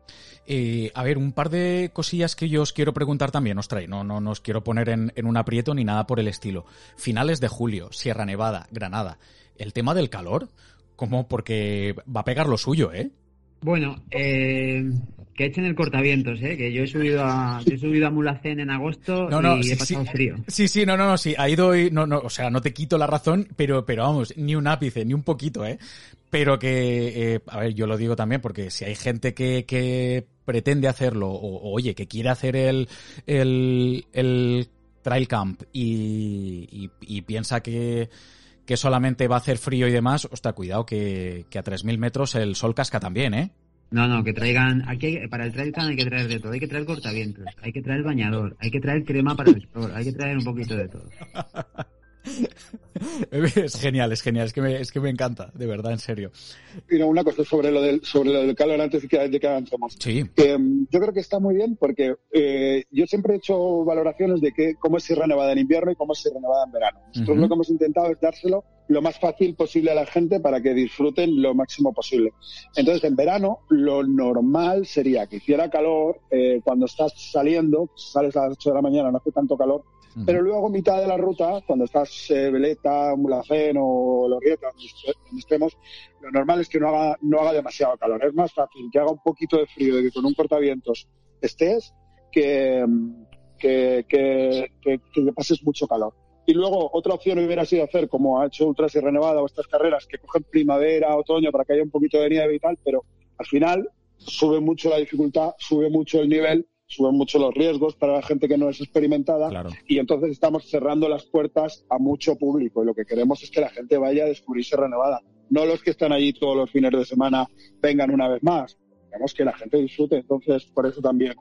Eh, a ver, un par de cosillas que yo os quiero preguntar también, os trae, no, no, no os quiero poner en, en un aprieto ni nada por el estilo. Finales de julio, Sierra Nevada, Granada. El tema del calor, ¿cómo? Porque va a pegar lo suyo, ¿eh? Bueno, eh, que echen el cortavientos, ¿eh? Que yo he subido a, he subido a Mulacén en agosto y he pasado frío. Sí, sí, no, no, no, sí, ahí doy, no, no, o sea, no te quito la razón, pero, pero vamos, ni un ápice, ni un poquito, ¿eh? Pero que, eh, a ver, yo lo digo también porque si hay gente que, que pretende hacerlo o, oye, que quiere hacer el, el, el trail camp y, y piensa que que solamente va a hacer frío y demás, ostras, cuidado que, que a 3.000 metros el sol casca también, ¿eh? No, no, que traigan, aquí para el trail hay que traer de todo, hay que traer cortavientos, hay que traer bañador, hay que traer crema para el sol, hay que traer un poquito de todo. es genial, es genial, es que, me, es que me encanta, de verdad, en serio. Mira, una cosa sobre lo del, sobre lo del calor antes de que, de que avancemos. Sí. Em, yo creo que está muy bien porque eh, yo siempre he hecho valoraciones de que, cómo es Sierra Nevada en invierno y cómo es Sierra Nevada en verano. Nosotros lo que hemos intentado es dárselo lo más fácil posible a la gente para que disfruten lo máximo posible. Entonces, en verano, lo normal sería que hiciera calor eh, cuando estás saliendo, sales a las 8 de la mañana, no hace tanto calor, pero luego, mitad de la ruta, cuando estás eh, Veleta, Mulacén o Lorrieta, donde estemos, lo normal es que no haga, no haga demasiado calor. Es más fácil que haga un poquito de frío y que con un cortavientos estés que, que, que, que, pases mucho calor. Y luego, otra opción hubiera sido hacer, como ha hecho Ultra Sierra Nevada o estas carreras, que cogen primavera, otoño, para que haya un poquito de nieve y tal, pero al final sube mucho la dificultad, sube mucho el nivel suben mucho los riesgos para la gente que no es experimentada y entonces estamos cerrando las puertas a mucho público y lo que queremos es que la gente vaya a descubrir Sierra Nevada. No los que están allí todos los fines de semana vengan una vez más. Queremos que la gente disfrute, entonces por eso también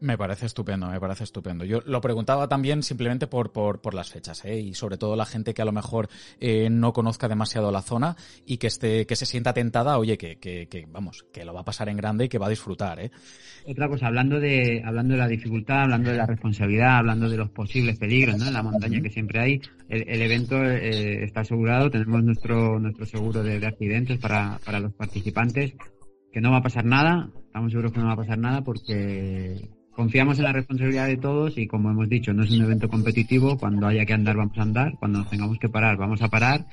me parece estupendo, me parece estupendo. Yo lo preguntaba también simplemente por, por, por las fechas, ¿eh? y sobre todo la gente que a lo mejor eh, no conozca demasiado la zona y que esté, que se sienta tentada, oye, que, que, que, vamos, que lo va a pasar en grande y que va a disfrutar, ¿eh? Otra cosa, hablando de, hablando de la dificultad, hablando de la responsabilidad, hablando de los posibles peligros, ¿no? En la montaña que siempre hay, el, evento eh, está asegurado, tenemos nuestro, nuestro seguro de, de accidentes para, para los participantes, que no va a pasar nada, estamos seguros que no va a pasar nada porque confiamos en la responsabilidad de todos y como hemos dicho, no es un evento competitivo, cuando haya que andar vamos a andar, cuando tengamos que parar vamos a parar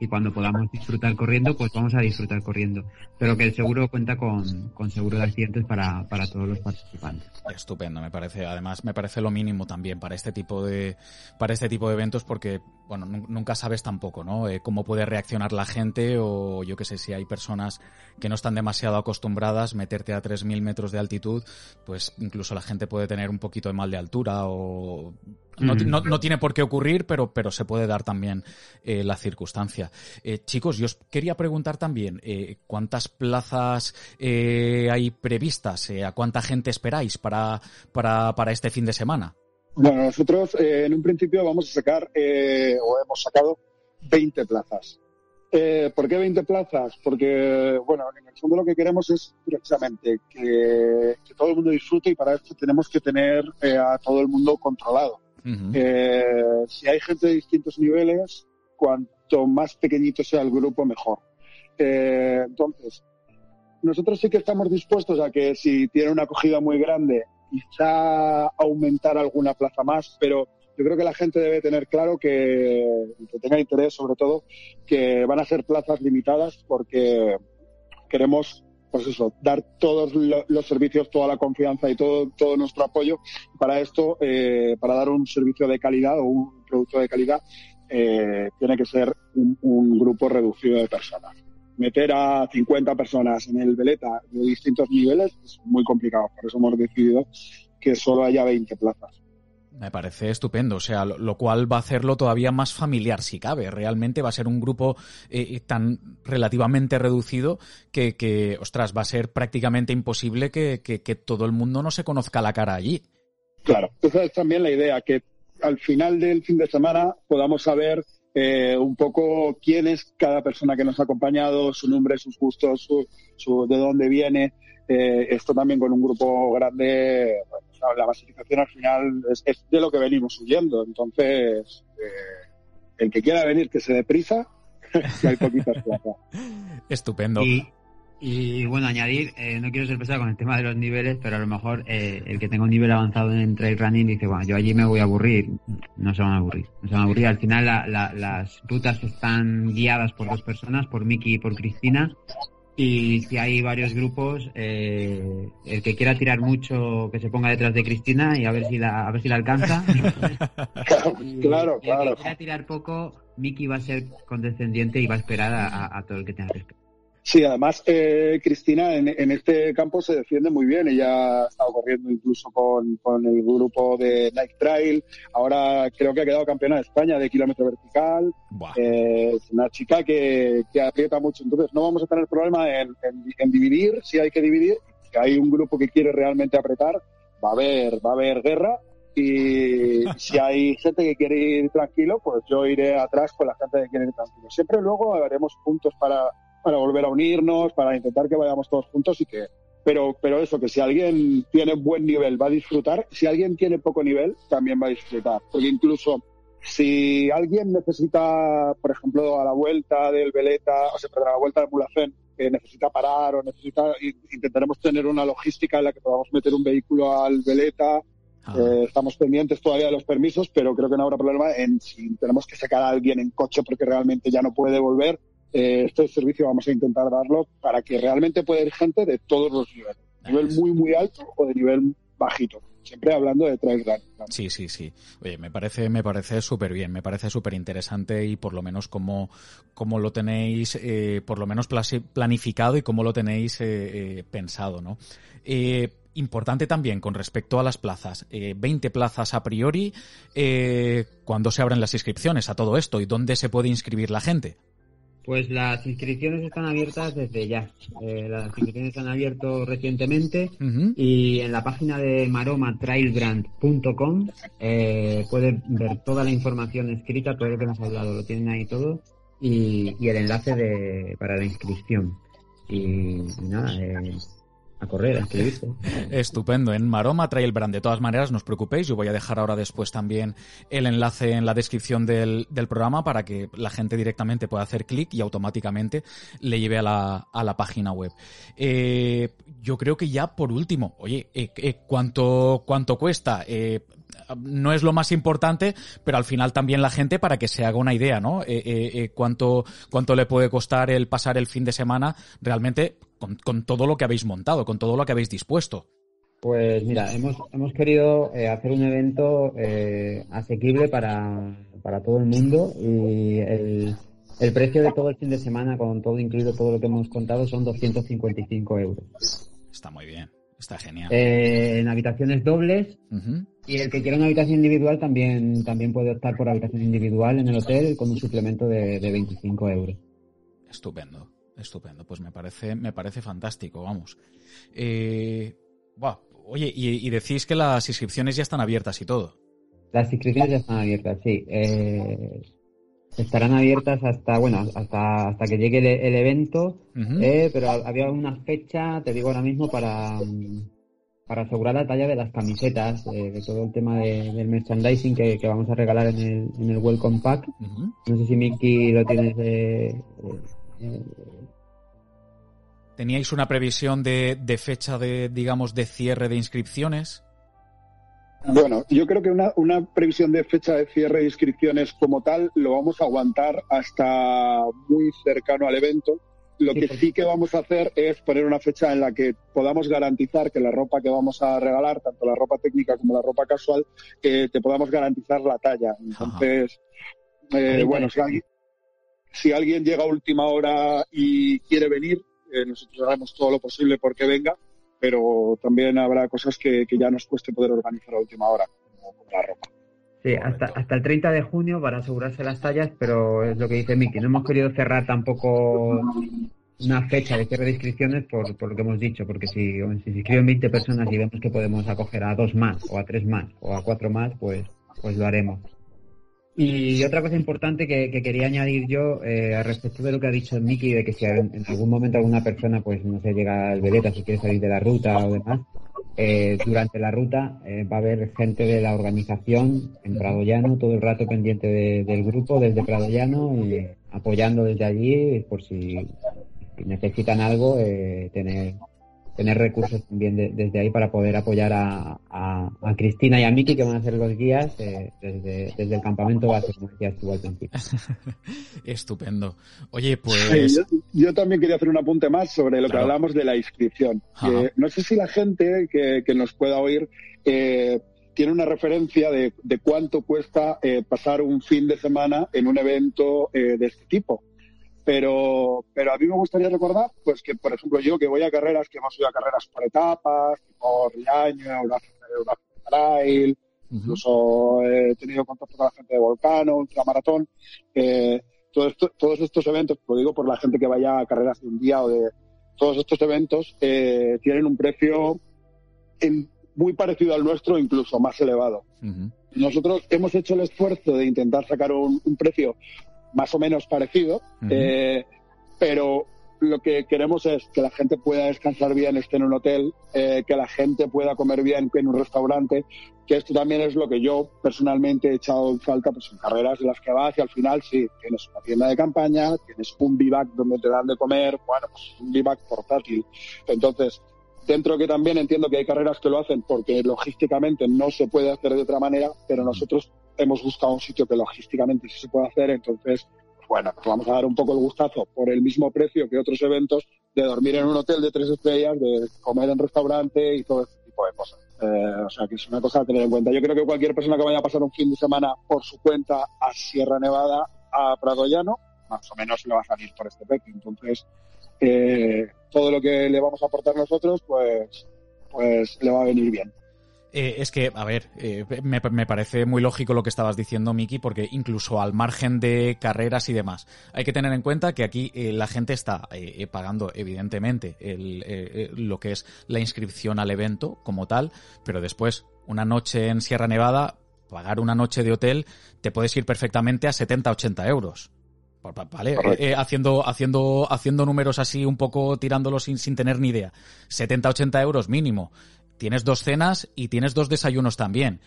y cuando podamos disfrutar corriendo, pues vamos a disfrutar corriendo. Pero que el seguro cuenta con, con seguro de accidentes para, para todos los participantes. Estupendo, me parece. Además, me parece lo mínimo también para este tipo de, para este tipo de eventos porque, bueno, nunca sabes tampoco, ¿no? Eh, cómo puede reaccionar la gente o yo qué sé, si hay personas que no están demasiado acostumbradas, meterte a 3.000 metros de altitud, pues incluso la gente puede tener un poquito de mal de altura o no, no, tiene por qué ocurrir, pero, pero se puede dar también eh, la circunstancia. Eh, chicos, yo os quería preguntar también, eh, ¿cuántas plazas hay previstas? ¿A cuánta gente esperáis para, para, para este fin de semana? Bueno, nosotros en un principio vamos a sacar, o hemos sacado, 20 plazas. ¿Por qué 20 plazas? Porque, bueno, en el fondo lo que queremos es precisamente que, que todo el mundo disfrute y para esto tenemos que tener a todo el mundo controlado. Eh, si hay gente de distintos niveles, cuanto más pequeñito sea el grupo, mejor. Eh, entonces, nosotros sí que estamos dispuestos a que si tiene una acogida muy grande, quizá aumentar alguna plaza más, pero yo creo que la gente debe tener claro que, que tenga interés sobre todo, que van a ser plazas limitadas porque queremos pues eso, dar todos los servicios, toda la confianza y todo, todo nuestro apoyo para esto, eh, para dar un servicio de calidad o un producto de calidad, eh, tiene que ser un, grupo reducido de personas. Meter a 50 personas en el veleta de distintos niveles es muy complicado, por eso hemos decidido que solo haya 20 plazas. Me parece estupendo, o sea, lo, cual va a hacerlo todavía más familiar si cabe. Realmente va a ser un grupo eh, tan relativamente reducido que, que, ostras, va a ser prácticamente imposible que, que, todo el mundo no se conozca la cara allí. Claro, esa es también la idea, que al final del fin de semana podamos saber eh, un poco quién es cada persona que nos ha acompañado, su nombre, sus gustos, su, de dónde viene. Eh, esto también con un grupo grande, la masificación al final es, de lo que venimos huyendo. Entonces, eh, el que quiera venir, que se dé prisa, que hay poquitas plazas. Estupendo. Y, bueno, añadir, eh, no quiero ser pesado con el tema de los niveles, pero a lo mejor eh, el que tenga un nivel avanzado en trail running dice, bueno, yo allí me voy a aburrir. No se van a aburrir. No se van a aburrir. Al final las rutas están guiadas por dos personas, por Miki y por Cristina, y si hay varios grupos, eh, el que quiera tirar mucho, que se ponga detrás de Cristina y a ver si la, a ver si la alcanza. claro, claro. el que quiera tirar poco, Miki va a ser condescendiente y va a esperar a, a todo el que tenga respeto. Sí, además eh, Cristina en, en, este campo se defiende muy bien. Ella ha estado corriendo incluso con, con, el grupo de Nike Trail. Ahora creo que ha quedado campeona de España de kilómetro vertical. Eh, es una chica que, que, aprieta mucho. Entonces no vamos a tener problema en, en, dividir, si hay que dividir. Si hay un grupo que quiere realmente apretar, va a haber, va a haber guerra. Y si hay gente que quiere ir tranquilo, pues yo iré atrás con la gente que quiere ir tranquilo. Siempre luego haremos puntos para para volver a unirnos, para intentar que vayamos todos juntos y que... Pero, pero eso, que si alguien tiene buen nivel va a disfrutar, si alguien tiene poco nivel también va a disfrutar. Porque incluso si alguien necesita, por ejemplo, a la vuelta del Veleta, o sea, perdón, a la vuelta del Mulacén, que necesita parar o necesita, intentaremos tener una logística en la que podamos meter un vehículo al Veleta. Ah. Eh, estamos pendientes todavía de los permisos, pero creo que no habrá problema en si tenemos que sacar a alguien en coche porque realmente ya no puede volver eh, este servicio vamos a intentar darlo para que realmente pueda ir gente de todos los niveles, nivel muy, muy alto o de nivel bajito. siempre hablando de trail running. Sí, sí, sí. Oye, me parece, me parece súper bien, me parece súper interesante y por lo menos como, como lo tenéis, eh, por lo menos planificado y cómo lo tenéis eh, eh, pensado, ¿no? importante también con respecto a las plazas. 20 plazas a priori. ¿Cuándo se abren las inscripciones a todo esto y dónde se puede inscribir la gente? Pues las inscripciones están abiertas desde ya. Eh, las inscripciones se han abierto recientemente y en la página de maromatrailbrand.com eh, pueden ver toda la información escrita, todo lo que hemos hablado, lo tienen ahí todo y, el enlace de, para la inscripción. Y, nada, eh, a correr, a Estupendo. En Maroma Trail Brand. De todas maneras, no os preocupéis. Yo voy a dejar ahora después también el enlace en la descripción del, programa para que la gente directamente pueda hacer clic y automáticamente le lleve a la, a la página web. Eh, yo creo que ya por último, oye, eh, eh, ¿cuánto, ¿cuánto cuesta? no es lo más importante, pero al final también la gente para que se haga una idea, ¿no? cuánto, cuánto le puede costar el pasar el fin de semana realmente con, todo lo que habéis montado, con todo lo que habéis dispuesto. Pues mira, hemos, hemos querido eh, hacer un evento eh, asequible para, para, todo el mundo y el, el, precio de todo el fin de semana, con todo incluido, todo lo que hemos contado, son 255 euros. Está muy bien, está genial. Eh, en habitaciones dobles y el que quiera una habitación individual también, también puede optar por habitación individual en el hotel con un suplemento de, de 25 euros. Estupendo. Estupendo, pues me parece, me parece fantástico, vamos. Eh, oye, y, decís que las inscripciones ya están abiertas y todo. Las inscripciones ya están abiertas, sí. Eh, estarán abiertas hasta, bueno, hasta, hasta que llegue el, evento, eh, pero había una fecha, te digo ahora mismo, para, para asegurar la talla de las camisetas, de todo el tema del merchandising que, vamos a regalar en el, en el Welcome Pack. No sé si Miki lo tienes ¿Teníais una previsión de, fecha de, digamos, de cierre de inscripciones? Bueno, yo creo que una, previsión de fecha de cierre de inscripciones como tal lo vamos a aguantar hasta muy cercano al evento. Lo que sí que vamos a hacer es poner una fecha en la que podamos garantizar que la ropa que vamos a regalar, tanto la ropa técnica como la ropa casual, te podamos garantizar la talla. Entonces, eh, bueno, si alguien, si alguien llega a última hora y quiere venir, eh, nosotros haremos todo lo posible porque venga, pero también habrá cosas que, ya nos cueste poder organizar a última hora, como, la ropa. Sí, hasta, hasta el 30 de junio para asegurarse las tallas, pero es lo que dice Miki, no hemos querido cerrar tampoco una fecha de cierre de inscripciones por, por lo que hemos dicho, porque si, si se inscriben 20 personas y vemos que podemos acoger a dos más, o a tres más, o a cuatro más, pues, pues lo haremos. Y otra cosa importante que, quería añadir yo eh, respecto de lo que ha dicho Miki, de que si en, algún momento alguna persona, pues no sé, llega al veleta, si quiere salir de la ruta o demás, eh, durante la ruta eh, va a haber gente de la organización en Prado Llano, todo el rato pendiente del grupo desde Prado Llano y apoyando desde allí por si necesitan algo, eh, tener tener recursos también desde ahí para poder apoyar a, a, Cristina y a Miki, que van a ser los guías eh, desde, desde, el campamento base, como decías tú al principio. Estupendo. Oye, pues... yo, también quería hacer un apunte más sobre lo que hablamos de la inscripción. no sé si la gente que, que nos pueda oír eh, tiene una referencia de, de cuánto cuesta eh, pasar un fin de semana en un evento de este tipo. Pero, pero a mí me gustaría recordar, pues que, por ejemplo, yo que voy a carreras, que hemos ido a carreras por etapas, por Riaño, Eurafrica Trail, incluso he tenido contacto con la gente de Volcano, Ultramaratón, eh, todo esto, todos estos eventos, lo digo por la gente que vaya a carreras de un día o de todos estos eventos, eh, tienen un precio muy parecido al nuestro, incluso más elevado. Nosotros hemos hecho el esfuerzo de intentar sacar un, un precio más o menos parecido, eh, pero lo que queremos es que la gente pueda descansar bien, esté en un hotel, eh, que la gente pueda comer bien en un restaurante, que esto también es lo que yo personalmente he echado en falta pues, en carreras de las que vas y al final sí, tienes una tienda de campaña, tienes un bivac donde te dan de comer, bueno, pues un bivac portátil. Entonces, dentro que también entiendo que hay carreras que lo hacen porque logísticamente no se puede hacer de otra manera, pero nosotros hemos buscado un sitio que logísticamente sí se puede hacer, entonces, bueno, pues vamos a dar un poco el gustazo por el mismo precio que otros eventos de dormir en un hotel de tres estrellas, de comer en restaurante y todo ese tipo de cosas. Eh, o sea, que es una cosa a tener en cuenta. Yo creo que cualquier persona que vaya a pasar un fin de semana por su cuenta a Sierra Nevada, a Prado Llano, más o menos le va a salir por este precio. Entonces, eh, todo lo que le vamos a aportar nosotros, pues, pues le va a venir bien. Eh, es que, a ver, eh, me, parece muy lógico lo que estabas diciendo, Miki, porque incluso al margen de carreras y demás, hay que tener en cuenta que aquí eh, la gente está pagando, evidentemente, lo que es la inscripción al evento como tal, pero después, una noche en Sierra Nevada, pagar una noche de hotel, te puedes ir perfectamente a 70, 80 euros. ¿Vale? haciendo, haciendo, haciendo números así un poco tirándolos sin, sin tener ni idea. 70, 80 euros mínimo tienes dos cenas y tienes dos desayunos también.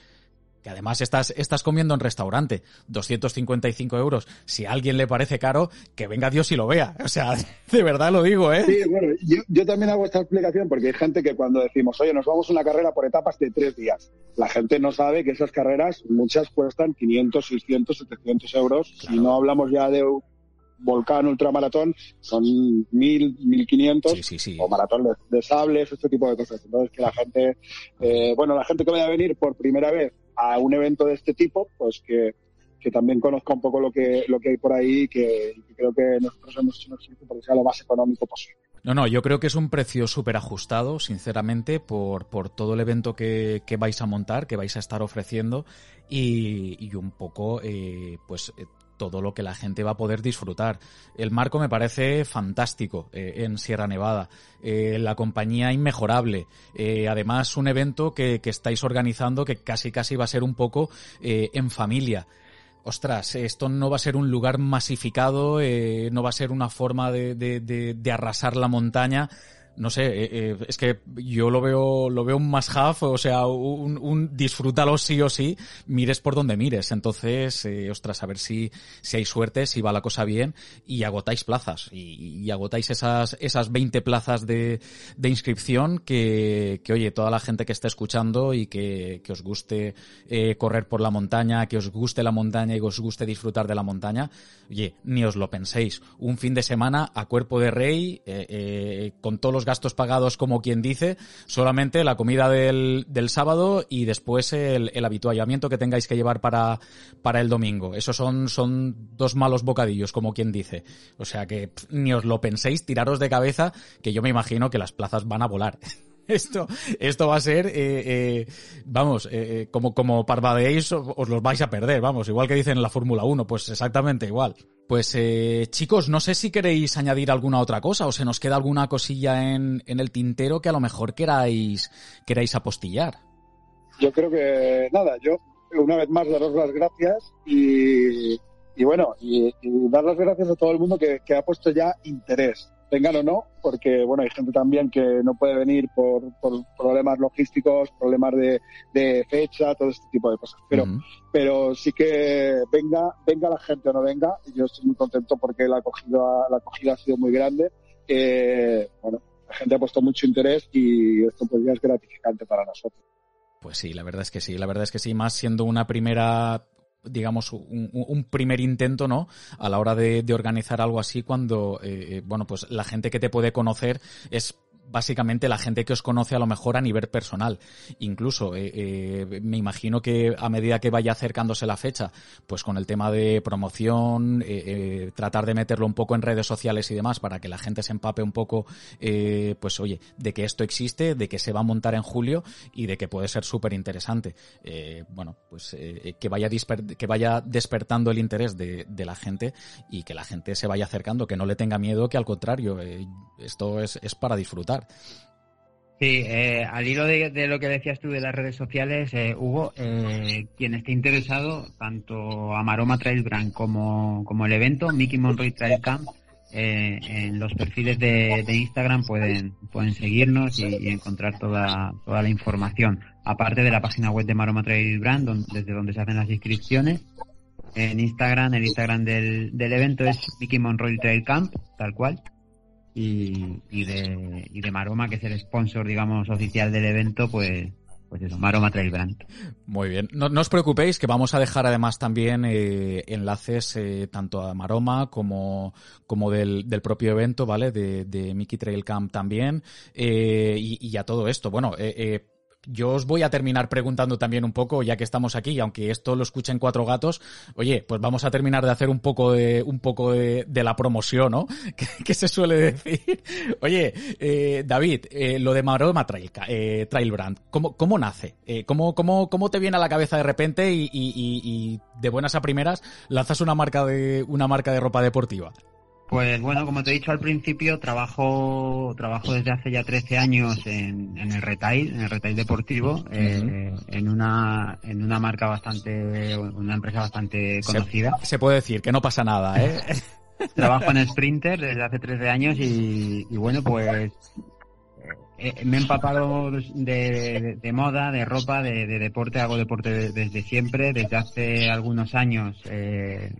Que además estás, estás comiendo en restaurante. 255 euros. Si a alguien le parece caro, que venga Dios y lo vea. O sea, de verdad lo digo, ¿eh? Sí, bueno, yo, también hago esta explicación porque hay gente que cuando decimos, oye, nos vamos a una carrera por etapas de tres días, la gente no sabe que esas carreras, muchas cuestan 500, 600, 700 euros. Y no hablamos ya de volcán, ultramaratón, son mil, mil quinientos, o maratón de, sables, este tipo de cosas. Entonces, que la gente, eh, bueno, la gente que vaya a venir por primera vez a un evento de este tipo, pues que, que también conozca un poco lo que, lo que hay por ahí, que, que creo que nosotros hemos hecho un esfuerzo para que sea lo más económico posible. No, no, yo creo que es un precio súper ajustado, sinceramente, por, por todo el evento que, que, vais a montar, que vais a estar ofreciendo y, y un poco, eh, pues, eh, todo lo que la gente va a poder disfrutar. El marco me parece fantástico eh, en Sierra Nevada. Eh, la compañía inmejorable. Eh, además, un evento que, estáis organizando que casi casi va a ser un poco en familia ostras, esto no va a ser un lugar masificado, no va a ser una forma de, de, arrasar la montaña, no sé, eh, eh, es que yo lo veo, lo veo un más have, o sea, un, un, disfrútalo sí o sí, mires por donde mires. Entonces, eh, ostras, a ver si, si hay suerte, si va la cosa bien y agotáis plazas y, agotáis esas, esas 20 plazas de, de inscripción que, que, oye, toda la gente que está escuchando y que, que os guste eh, correr por la montaña, que os guste la montaña y que os guste disfrutar de la montaña, oye, ni os lo penséis. Un fin de semana a cuerpo de rey, con todos los gastos pagados como quien dice, solamente la comida del, del sábado y después el, el, habituallamiento que tengáis que llevar para, para el domingo. Esos son, son dos malos bocadillos, como quien dice. O sea que ni os lo penséis, tiraros de cabeza, que yo me imagino que las plazas van a volar. esto, esto va a ser, eh, eh, vamos, eh, como, como parvadeéis, os los vais a perder, vamos, igual que dicen en la Fórmula 1, pues exactamente igual. Pues eh, chicos, no sé si queréis añadir alguna otra cosa o se nos queda alguna cosilla en, en el tintero que a lo mejor queráis, queráis apostillar. Yo creo que nada, yo una vez más daros las gracias y, y bueno, y, y, dar las gracias a todo el mundo que, que ha puesto ya interés vengan o no, porque bueno, hay gente también que no puede venir por, por problemas logísticos, problemas de, de, fecha, todo este tipo de cosas. Pero, pero sí que venga, venga la gente o no venga, yo estoy muy contento porque la acogida, la acogida ha sido muy grande. Eh, bueno, la gente ha puesto mucho interés y esto pues ya es gratificante para nosotros. Pues sí, la verdad es que sí, la verdad es que sí, más siendo una primera digamos, un, primer intento, ¿no? A la hora de, organizar algo así cuando, eh, eh, bueno, pues la gente que te puede conocer es básicamente la gente que os conoce a lo mejor a nivel personal. Incluso eh, eh, me imagino que a medida que vaya acercándose la fecha, pues con el tema de promoción, eh, tratar de meterlo un poco en redes sociales y demás para que la gente se empape un poco, pues oye, de que esto existe, de que se va a montar en julio y de que puede ser súper interesante. bueno, pues que vaya que vaya despertando el interés de, de, la gente y que la gente se vaya acercando, que no le tenga miedo, que al contrario, esto es, es para disfrutar. Sí, eh, al hilo de, lo que decías tú de las redes sociales, eh, Hugo, eh, quien esté interesado, tanto a Maroma Trail Brand como, como el evento, Mickey Monroy Trail Camp, eh, en los perfiles de, Instagram pueden, pueden seguirnos y, encontrar toda, toda la información. Aparte de la página web de Maroma Trail Brand, desde donde se hacen las inscripciones. En Instagram, el Instagram del, del evento es Mickey Monroy Trail Camp, tal cual y, y, de, y de Maroma, que es el sponsor, digamos, oficial del evento, pues, pues Maroma Trail Brand. Muy bien. No, no, os preocupéis, que vamos a dejar además también eh, enlaces eh, tanto a Maroma como, como del, del propio evento, ¿vale? De, de Mickey Trail Camp también. Eh, y, y, a todo esto. Bueno, eh, eh yo os voy a terminar preguntando también un poco, ya que estamos aquí, y aunque esto lo escuchen cuatro gatos, oye, pues vamos a terminar de hacer un poco de, un poco de, la promoción, ¿no? que, se suele decir. Oye, eh, David, eh, lo de Maroma Trail, eh, Trail Brand, ¿cómo, cómo nace? Eh, ¿cómo, cómo, ¿Cómo te viene a la cabeza de repente y, y, y de buenas a primeras lanzas una marca de, una marca de ropa deportiva? Pues bueno, como te he dicho al principio, trabajo trabajo desde hace ya 13 años en, el retail, en el retail deportivo, eh, en una en una marca bastante, una empresa bastante conocida. Se, puede decir que no pasa nada, ¿eh? trabajo en Sprinter desde hace 13 años y, bueno, pues eh, me he empapado de, moda, de ropa, de, deporte, hago deporte desde siempre, desde hace algunos años, eh,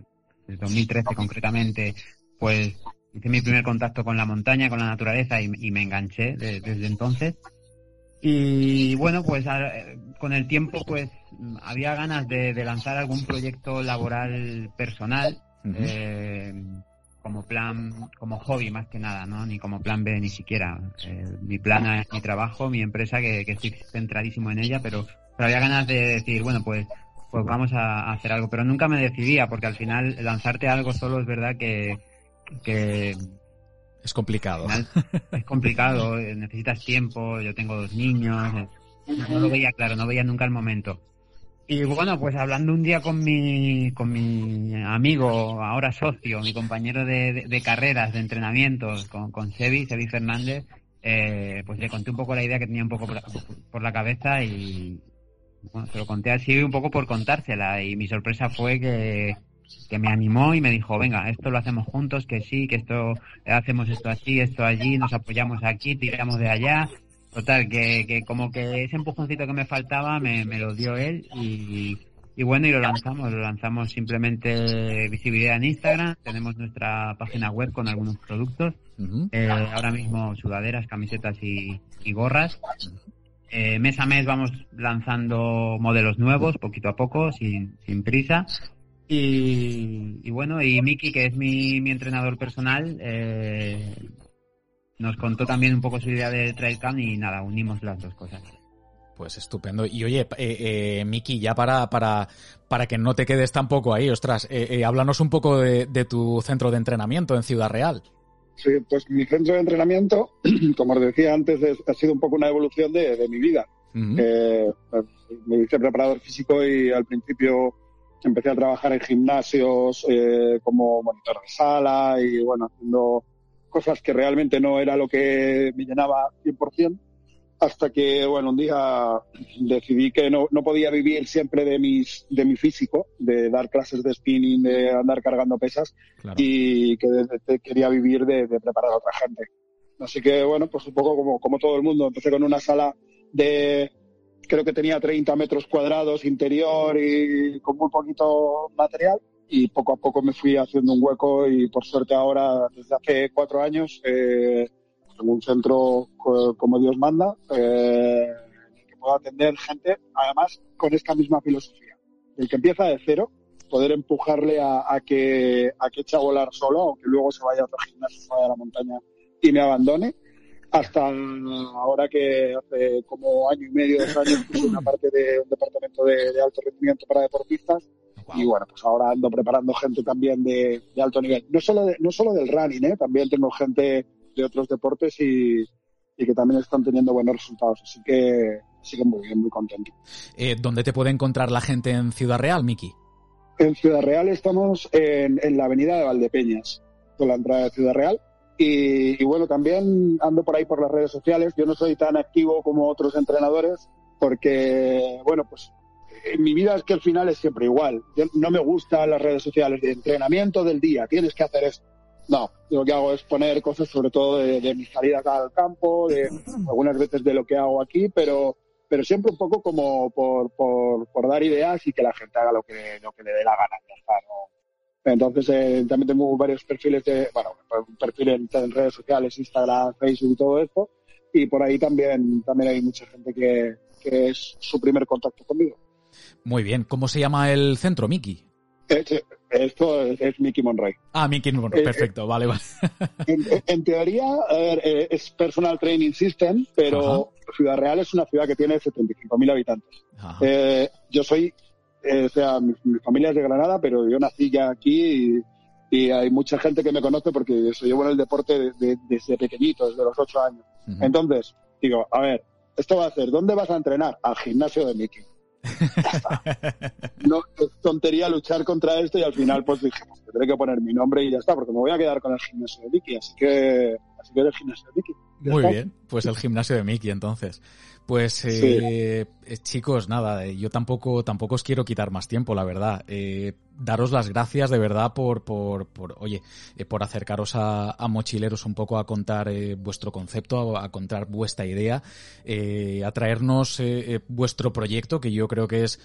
desde 2013 concretamente, pues hice mi primer contacto con la montaña, con la naturaleza y, me enganché desde entonces. Y bueno, pues con el tiempo pues había ganas de, lanzar algún proyecto laboral personal, eh, como plan, como hobby más que nada, ¿no? Ni como plan B ni siquiera. Eh, mi plan es mi trabajo, mi empresa, que, estoy centradísimo en ella, pero, pero había ganas de decir, bueno, pues pues vamos a hacer algo, pero nunca me decidía, porque al final lanzarte algo solo es verdad que, que es complicado. Es complicado, eh, necesitas tiempo, yo tengo dos niños, eh, no lo veía claro, no veía nunca el momento. Y bueno, pues hablando un día con mi, con mi amigo, ahora socio, mi compañero de, de, carreras, de entrenamientos, con, con Sebi, Sebi Fernández, eh, pues le conté un poco la idea que tenía un poco por, por la cabeza y bueno, se lo conté así un poco por contársela y mi sorpresa fue que, que me animó y me dijo, venga, esto lo hacemos juntos, que sí, que esto hacemos esto así, esto allí, nos apoyamos aquí, tiramos de allá. Total, que, que como que ese empujoncito que me faltaba me, me lo dio él y, y bueno, y lo lanzamos, lo lanzamos simplemente visibilidad en Instagram, tenemos nuestra página web con algunos productos, eh, ahora mismo sudaderas, camisetas y, y gorras. Eh, mes a mes vamos lanzando modelos nuevos, poquito a poco, sin, sin prisa. Y, bueno, y Miki, que es mi, mi entrenador personal, eh, nos contó también un poco su idea de Trailcam y nada, unimos las dos cosas. Pues estupendo. Y oye, eh, eh, Miki, ya para, para, para que no te quedes tampoco ahí, ostras, eh, eh, háblanos un poco de, tu centro de entrenamiento en Ciudad Real. Sí, pues mi centro de entrenamiento, como os decía antes, ha sido un poco una evolución de, mi vida. me hice preparador físico y al principio empecé a trabajar en gimnasios eh, como monitor de sala y bueno, haciendo cosas que realmente no era lo que me llenaba 100%, hasta que, bueno, un día decidí que no, no podía vivir siempre de, mis, de mi físico, de dar clases de spinning, de andar cargando pesas, y que quería vivir de, de, preparar a otra gente. Así que, bueno, pues un poco como, como todo el mundo, empecé con una sala de creo que tenía 30 metros cuadrados interior y con muy poquito material y poco a poco me fui haciendo un hueco y por suerte ahora, desde hace cuatro años, eh, en un centro como Dios manda, eh, que puedo atender gente, además con esta misma filosofía. El que empieza de cero, poder empujarle a, que, a que eche a volar solo, aunque luego se vaya a otro gimnasio, se vaya a la montaña y me abandone, hasta ahora que hace como año y medio, dos años, puse una parte de un departamento de, alto rendimiento para deportistas. Y bueno, pues ahora ando preparando gente también de, alto nivel. No solo, no solo del running, ¿eh? también tengo gente de otros deportes y, que también están teniendo buenos resultados. Así que, así que muy bien, muy contento. Eh, ¿Dónde te puede encontrar la gente en Ciudad Real, Miki? En Ciudad Real estamos en, en la avenida de Valdepeñas, con la entrada de Ciudad Real. Y, bueno, también ando por ahí por las redes sociales. Yo no soy tan activo como otros entrenadores porque, bueno, pues mi vida es que al final es siempre igual. no me gustan las redes sociales de entrenamiento del día, tienes que hacer esto. No, lo que hago es poner cosas sobre todo de, de mis salidas al campo, de algunas veces de lo que hago aquí, pero pero siempre un poco como por, por, por dar ideas y que la gente haga lo que, lo que le dé la gana. ¿no? Entonces, eh, también tengo varios perfiles de, bueno, un perfil en, redes sociales, Instagram, Facebook y todo esto. Y por ahí también, también hay mucha gente que, que es su primer contacto conmigo. Muy bien. ¿Cómo se llama el centro, Miki? Esto es, Mickey Monroy. Ah, Mickey Monroy, eh, perfecto, vale, vale. En, teoría, a ver, eh, es Personal Training System, pero, Ciudad Real es una ciudad que tiene 75.000 habitantes. Eh, yo soy, eh, o sea, mi, familia es de Granada, pero yo nací ya aquí y, hay mucha gente que me conoce porque yo llevo en el deporte desde pequeñito, desde los ocho años. Entonces, digo, a ver, esto va a ser, ¿dónde vas a entrenar? Al gimnasio de Mickey. no es tontería luchar contra esto y al final pues dije, pues, tendré que poner mi nombre y ya está, porque me voy a quedar con el gimnasio de Mickey, así que, así que el gimnasio de Mickey. Muy bien, pues el gimnasio de Mickey entonces. Pues eh, eh, chicos, nada, eh, yo tampoco, tampoco os quiero quitar más tiempo, la verdad. daros las gracias de verdad por, por, por oye, por acercaros a, mochileros un poco a contar vuestro concepto, a, contar vuestra idea, a traernos vuestro proyecto, que yo creo que es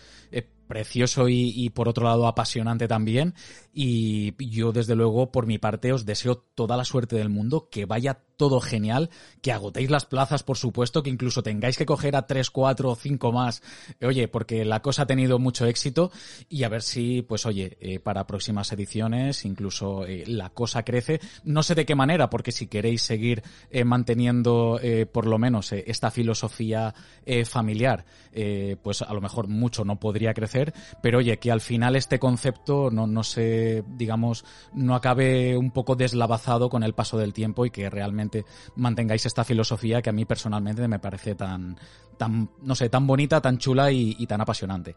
precioso y, por otro lado apasionante también. Y yo desde luego por mi parte os deseo toda la suerte del mundo, que vaya todo genial, que agotéis las plazas por supuesto, que incluso tengáis que coger a 3, 4 o 5 más, oye, porque la cosa ha tenido mucho éxito y a ver si, pues oye, eh, para próximas ediciones incluso eh, la cosa crece. No sé de qué manera, porque si queréis seguir eh, manteniendo por lo menos esta filosofía familiar, pues a lo mejor mucho no podría crecer pero oye, que al final este concepto no, no se, digamos, no acabe un poco deslavazado con el paso del tiempo y que realmente mantengáis esta filosofía que a mí personalmente me parece tan, tan, no sé, tan bonita, tan chula y, tan apasionante.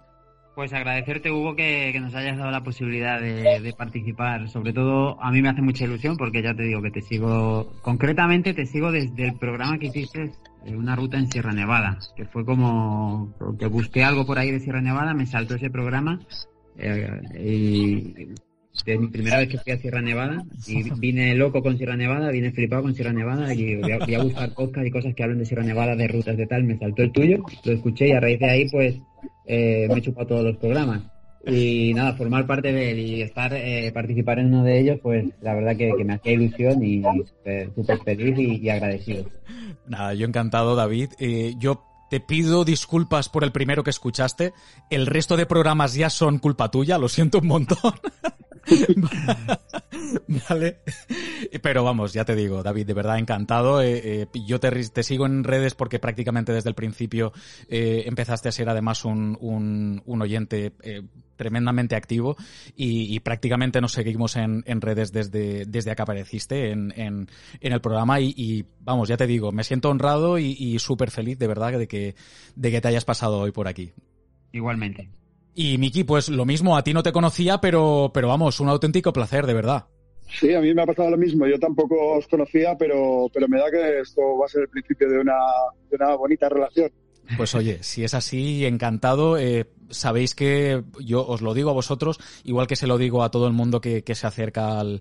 Pues agradecerte, Hugo, que, nos hayas dado la posibilidad de, participar. Sobre todo, a mí me hace mucha ilusión porque ya te digo que te sigo, concretamente te sigo desde el programa que hiciste una ruta en Sierra Nevada, que fue como que busqué algo por ahí de Sierra Nevada, me saltó ese programa eh, y de mi primera vez que fui a Sierra Nevada y vine loco con Sierra Nevada, vine flipado con Sierra Nevada y voy a, buscar podcast y cosas que hablan de Sierra Nevada, de rutas de tal, me saltó el tuyo, lo escuché y a raíz de ahí pues eh, me he chupado todos los programas. Y nada, formar parte de él y estar, eh, participar en uno de ellos, pues la verdad que, me hacía ilusión y súper feliz y, agradecido. Nada, yo encantado, David. Eh, yo te pido disculpas por el primero que escuchaste. El resto de programas ya son culpa tuya, lo siento un montón. vale. Pero vamos, ya te digo, David, de verdad encantado. Eh, eh, yo te, te, sigo en redes porque prácticamente desde el principio eh, empezaste a ser además un, un, oyente tremendamente activo y, prácticamente nos seguimos en, en, redes desde, desde que apareciste en, en, en el programa y, vamos, ya te digo, me siento honrado y, y súper feliz de verdad de que, de que te hayas pasado hoy por aquí. Igualmente. Y Miki, pues lo mismo, a ti no te conocía, pero, pero vamos, un auténtico placer, de verdad. Sí, a mí me ha pasado lo mismo. Yo tampoco os conocía, pero, pero me da que esto va a ser el principio de una, de una bonita relación. Pues oye, si es así, encantado. Eh, sabéis que yo os lo digo a vosotros, igual que se lo digo a todo el mundo que, se acerca al,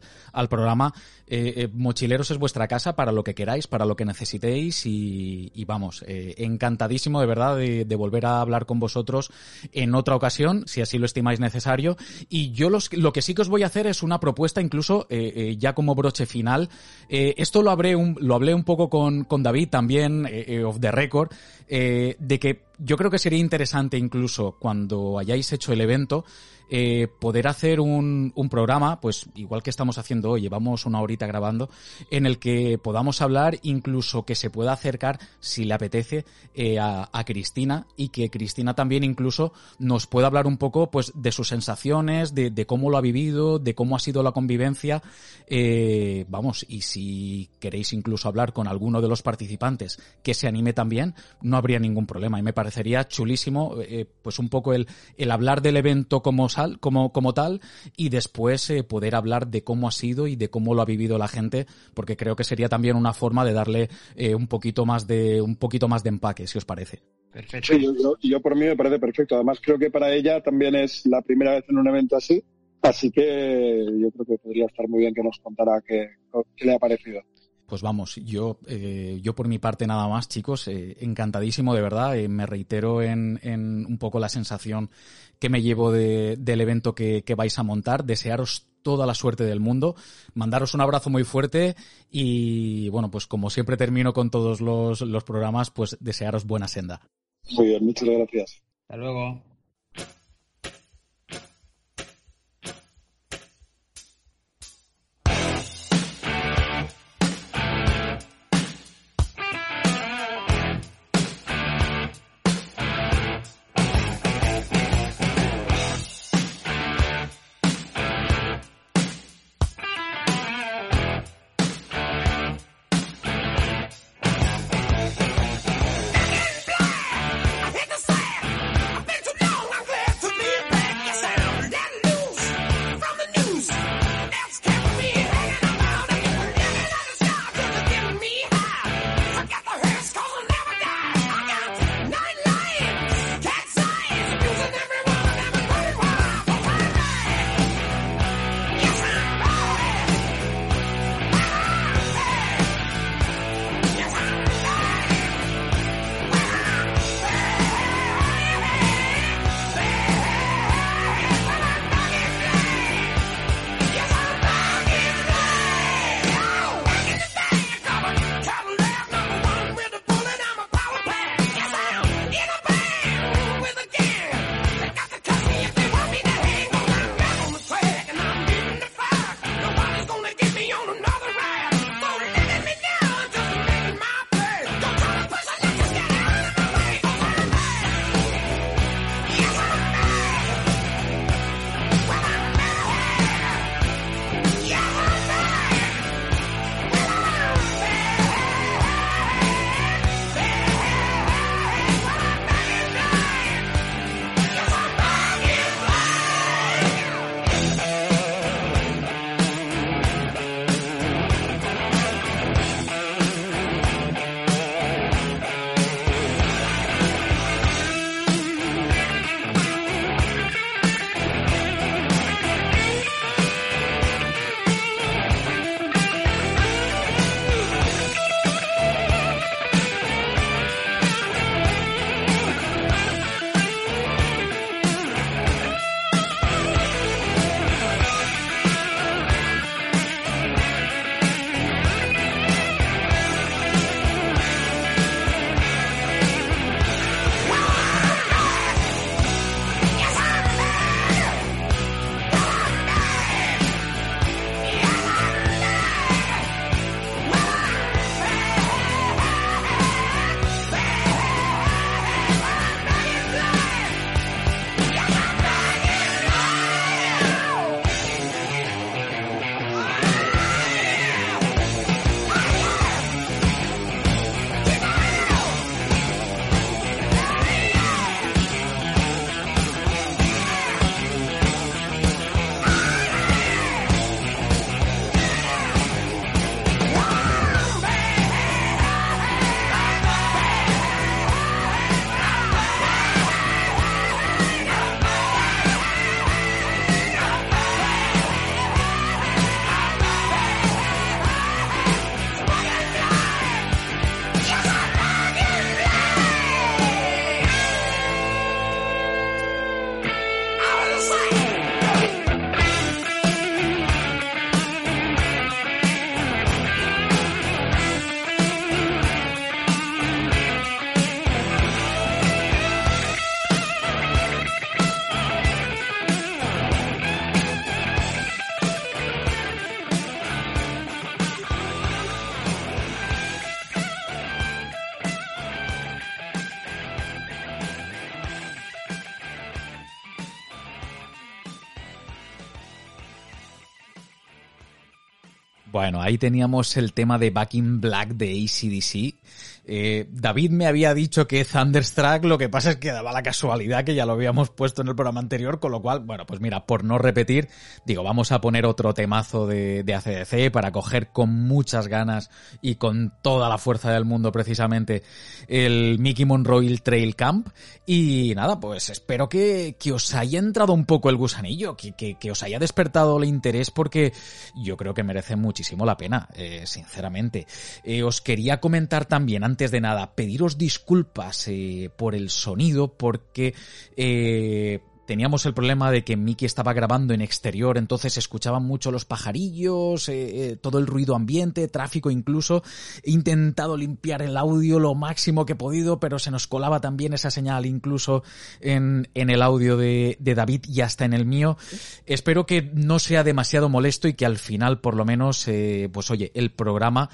programa, eh, eh, Mochileros es vuestra casa para lo que queráis, para lo que necesitéis y, vamos, eh, encantadísimo de verdad de, volver a hablar con vosotros en otra ocasión, si así lo estimáis necesario. Y yo lo que sí que os voy a hacer es una propuesta, incluso ya como broche final. esto lo hablé un, lo hablé un poco con, con David también, of the record, de que yo creo que sería interesante incluso cuando hayáis hecho el evento, eh, poder hacer un, un, programa, pues igual que estamos haciendo hoy, llevamos una horita grabando, en el que podamos hablar, incluso que se pueda acercar, si le apetece, eh, a, a, Cristina y que Cristina también incluso nos pueda hablar un poco pues de sus sensaciones, de, de cómo lo ha vivido, de cómo ha sido la convivencia. Eh, vamos, y si queréis incluso hablar con alguno de los participantes que se anime también, no habría ningún problema. Y me parecería chulísimo, eh, pues un poco el, el hablar del evento como como, como tal y después eh, poder hablar de cómo ha sido y de cómo lo ha vivido la gente, porque creo que sería también una forma de darle eh, un poquito más de un poquito más de empaque, si os parece. Perfecto. Sí, yo, yo, por mí me parece perfecto. Además creo que para ella también es la primera vez en un evento así, así que yo creo que podría estar muy bien que nos contara qué, qué le ha parecido. Pues vamos, yo, eh, yo por mi parte nada más, chicos, eh, encantadísimo de verdad. Eh, me reitero en, en, un poco la sensación que me llevo de, del evento que, que, vais a montar. Desearos toda la suerte del mundo, mandaros un abrazo muy fuerte y bueno, pues como siempre termino con todos los, los programas, pues desearos buena senda. Muy bien, muchas gracias. Hasta luego. Bueno, ahí teníamos el tema de Back in Black de ACDC. Eh, David me había dicho que Thunderstruck, lo que pasa es que daba la casualidad que ya lo habíamos puesto en el programa anterior, con lo cual, bueno, pues mira, por no repetir, digo, vamos a poner otro temazo de, de ACDC para coger con muchas ganas y con toda la fuerza del mundo precisamente el Mickey Monroe Trail Camp. Y nada, pues espero que, que os haya entrado un poco el gusanillo, que, que, que, os haya despertado el interés porque yo creo que merece muchísimo la pena, eh, sinceramente. Eh, os quería comentar también, antes de nada, pediros disculpas eh, por el sonido porque eh, teníamos el problema de que Mickey estaba grabando en exterior, entonces se escuchaban mucho los pajarillos, eh, eh, todo el ruido ambiente, tráfico incluso. He intentado limpiar el audio lo máximo que he podido, pero se nos colaba también esa señal incluso en, en el audio de, David y hasta en el mío. Espero que no sea demasiado molesto y que al final, por lo menos, eh, pues oye, el programa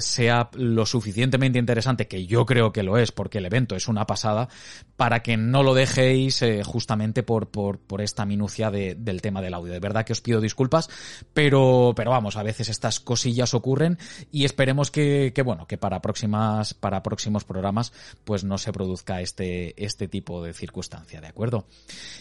sea lo suficientemente interesante, que yo creo que lo es, porque el evento es una pasada, para que no lo dejéis eh, por, por, por esta minucia de, del tema del audio. De verdad que os pido disculpas, pero, pero vamos, a veces estas cosillas ocurren y esperemos que, que bueno, que para próximas, para próximos programas, pues no se produzca este, este tipo de circunstancia, ¿de acuerdo?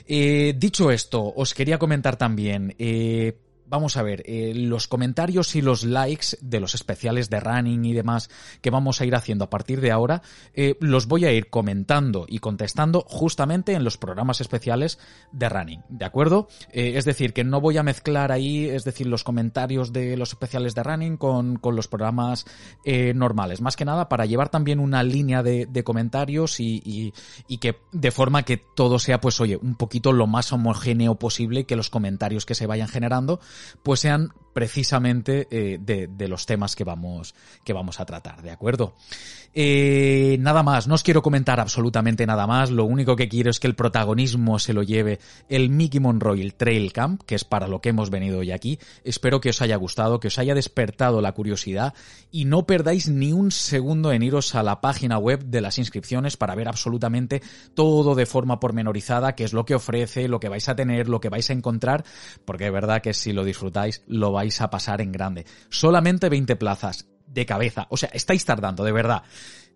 Eh, dicho esto, os quería comentar también, eh, vamos a ver, eh, los comentarios y los likes de los especiales de running y demás que vamos a ir haciendo a partir de ahora, eh, los voy a ir comentando y contestando justamente en los programas especiales de running, ¿de acuerdo? Eh, es decir, que no voy a mezclar ahí, es decir, los comentarios de los especiales de running con, con los programas normales, más que nada para llevar también una línea de, comentarios y que de forma que todo sea, pues oye, un poquito lo más homogéneo posible, que los comentarios que se vayan generando pues sean precisamente eh, de, los temas que vamos, que vamos a tratar, ¿de acuerdo? Eh, nada más, no os quiero comentar absolutamente nada más, lo único que quiero es que el protagonismo se lo lleve el Mickey Monroe el Trail Camp, que es para lo que hemos venido hoy aquí. Espero que os haya gustado, que os haya despertado la curiosidad y no perdáis ni un segundo en iros a la página web de las inscripciones para ver absolutamente todo de forma pormenorizada, qué es lo que ofrece, lo que vais a tener, lo que vais a encontrar, porque de verdad que si lo disfrutáis, lo vais a pasar en grande. Solamente 20 plazas de cabeza. O sea, estáis tardando, de verdad.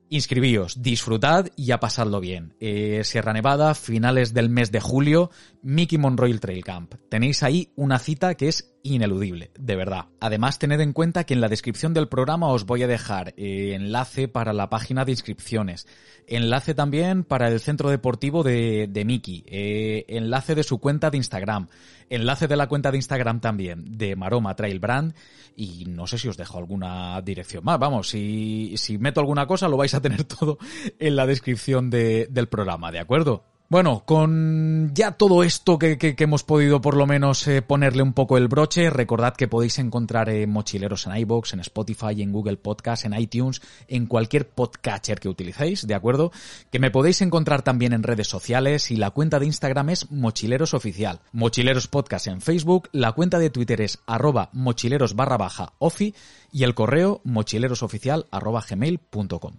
Inscribíos, disfrutad y a pasadlo bien. Eh, Sierra Nevada, finales del mes de julio, Mickey Monroe Trail Camp. Tenéis ahí una cita que es ineludible, de verdad. Además, tened en cuenta que en la descripción del programa os voy a dejar eh, enlace para la página de inscripciones, enlace también para el centro deportivo de, Mickey, eh, enlace de su cuenta de Instagram, enlace de la cuenta de Instagram también de Maroma Trail Brand y no sé si os dejo alguna dirección más. Vamos, si, meto alguna cosa lo vais a tener todo en la descripción de, del programa, ¿de acuerdo? Bueno, con ya todo esto que, que, hemos podido por lo menos eh, ponerle un poco el broche, recordad que podéis encontrar eh, mochileros en iBox, en Spotify, en Google Podcast, en iTunes, en cualquier podcatcher que utilicéis, ¿de acuerdo? Que me podéis encontrar también en redes sociales y la cuenta de Instagram es Mochileros Oficial. Mochileros Podcast en Facebook, la cuenta de Twitter es arroba mochileros barra baja ofi y el correo mochilerosoficial arroba gmail.com.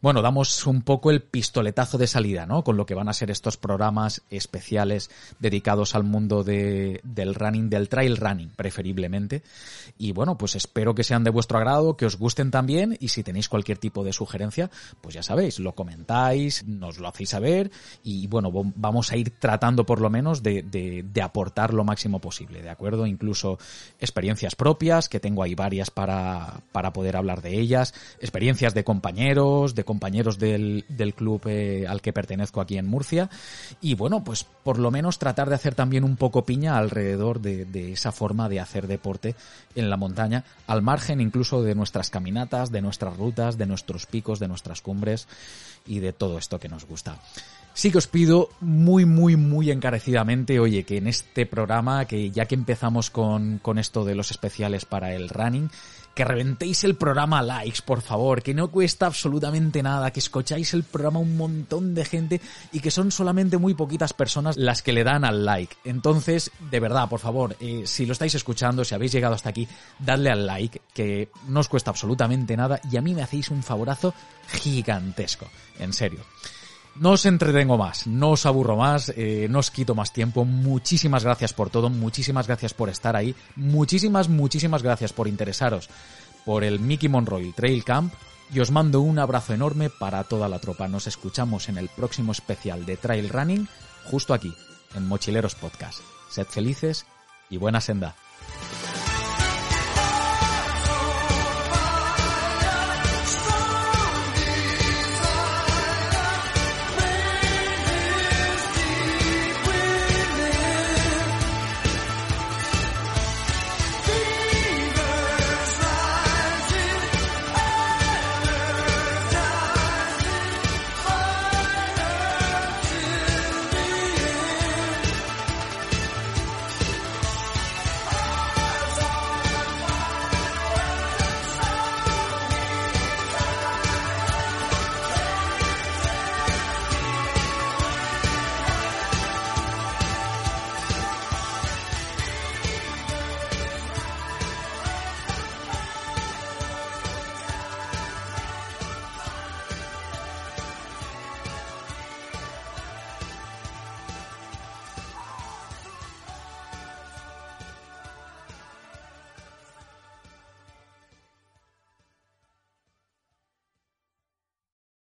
Bueno, damos un poco el pistoletazo de salida, ¿no? Con lo que van a ser estos programas especiales dedicados al mundo de, del running, del trail running, preferiblemente. Y bueno, pues espero que sean de vuestro agrado, que os gusten también, y si tenéis cualquier tipo de sugerencia, pues ya sabéis, lo comentáis, nos lo hacéis saber, y bueno, vamos a ir tratando por lo menos de, de, de aportar lo máximo posible, ¿de acuerdo? Incluso experiencias propias, que tengo ahí varias para, poder hablar de ellas, experiencias de compañeros, de compañeros del, del club eh, al que pertenezco aquí en Murcia. Y bueno, pues por lo menos tratar de hacer también un poco piña alrededor de, de esa forma de hacer deporte en la montaña, al margen incluso de nuestras caminatas, de nuestras rutas, de nuestros picos, de nuestras cumbres y de todo esto que nos gusta. Sí que os pido muy, muy, muy encarecidamente, oye, que en este programa, que ya que empezamos con, con esto de los especiales para el running, que reventéis el programa likes, por favor, que no cuesta absolutamente nada, que escucháis el programa un montón de gente y que son solamente muy poquitas personas las que le dan al like. Entonces, de verdad, por favor, eh, si lo estáis escuchando, si habéis llegado hasta aquí, dadle al like, que no os cuesta absolutamente nada y a mí me hacéis un favorazo gigantesco, en serio. No os entretengo más, no os aburro más, eh, no os quito más tiempo. Muchísimas gracias por todo, muchísimas gracias por estar ahí, muchísimas, muchísimas gracias por interesaros por el Mickey Monroy Trail Camp y os mando un abrazo enorme para toda la tropa. Nos escuchamos en el próximo especial de Trail Running, justo aquí, en Mochileros Podcast. Sed felices y buena senda.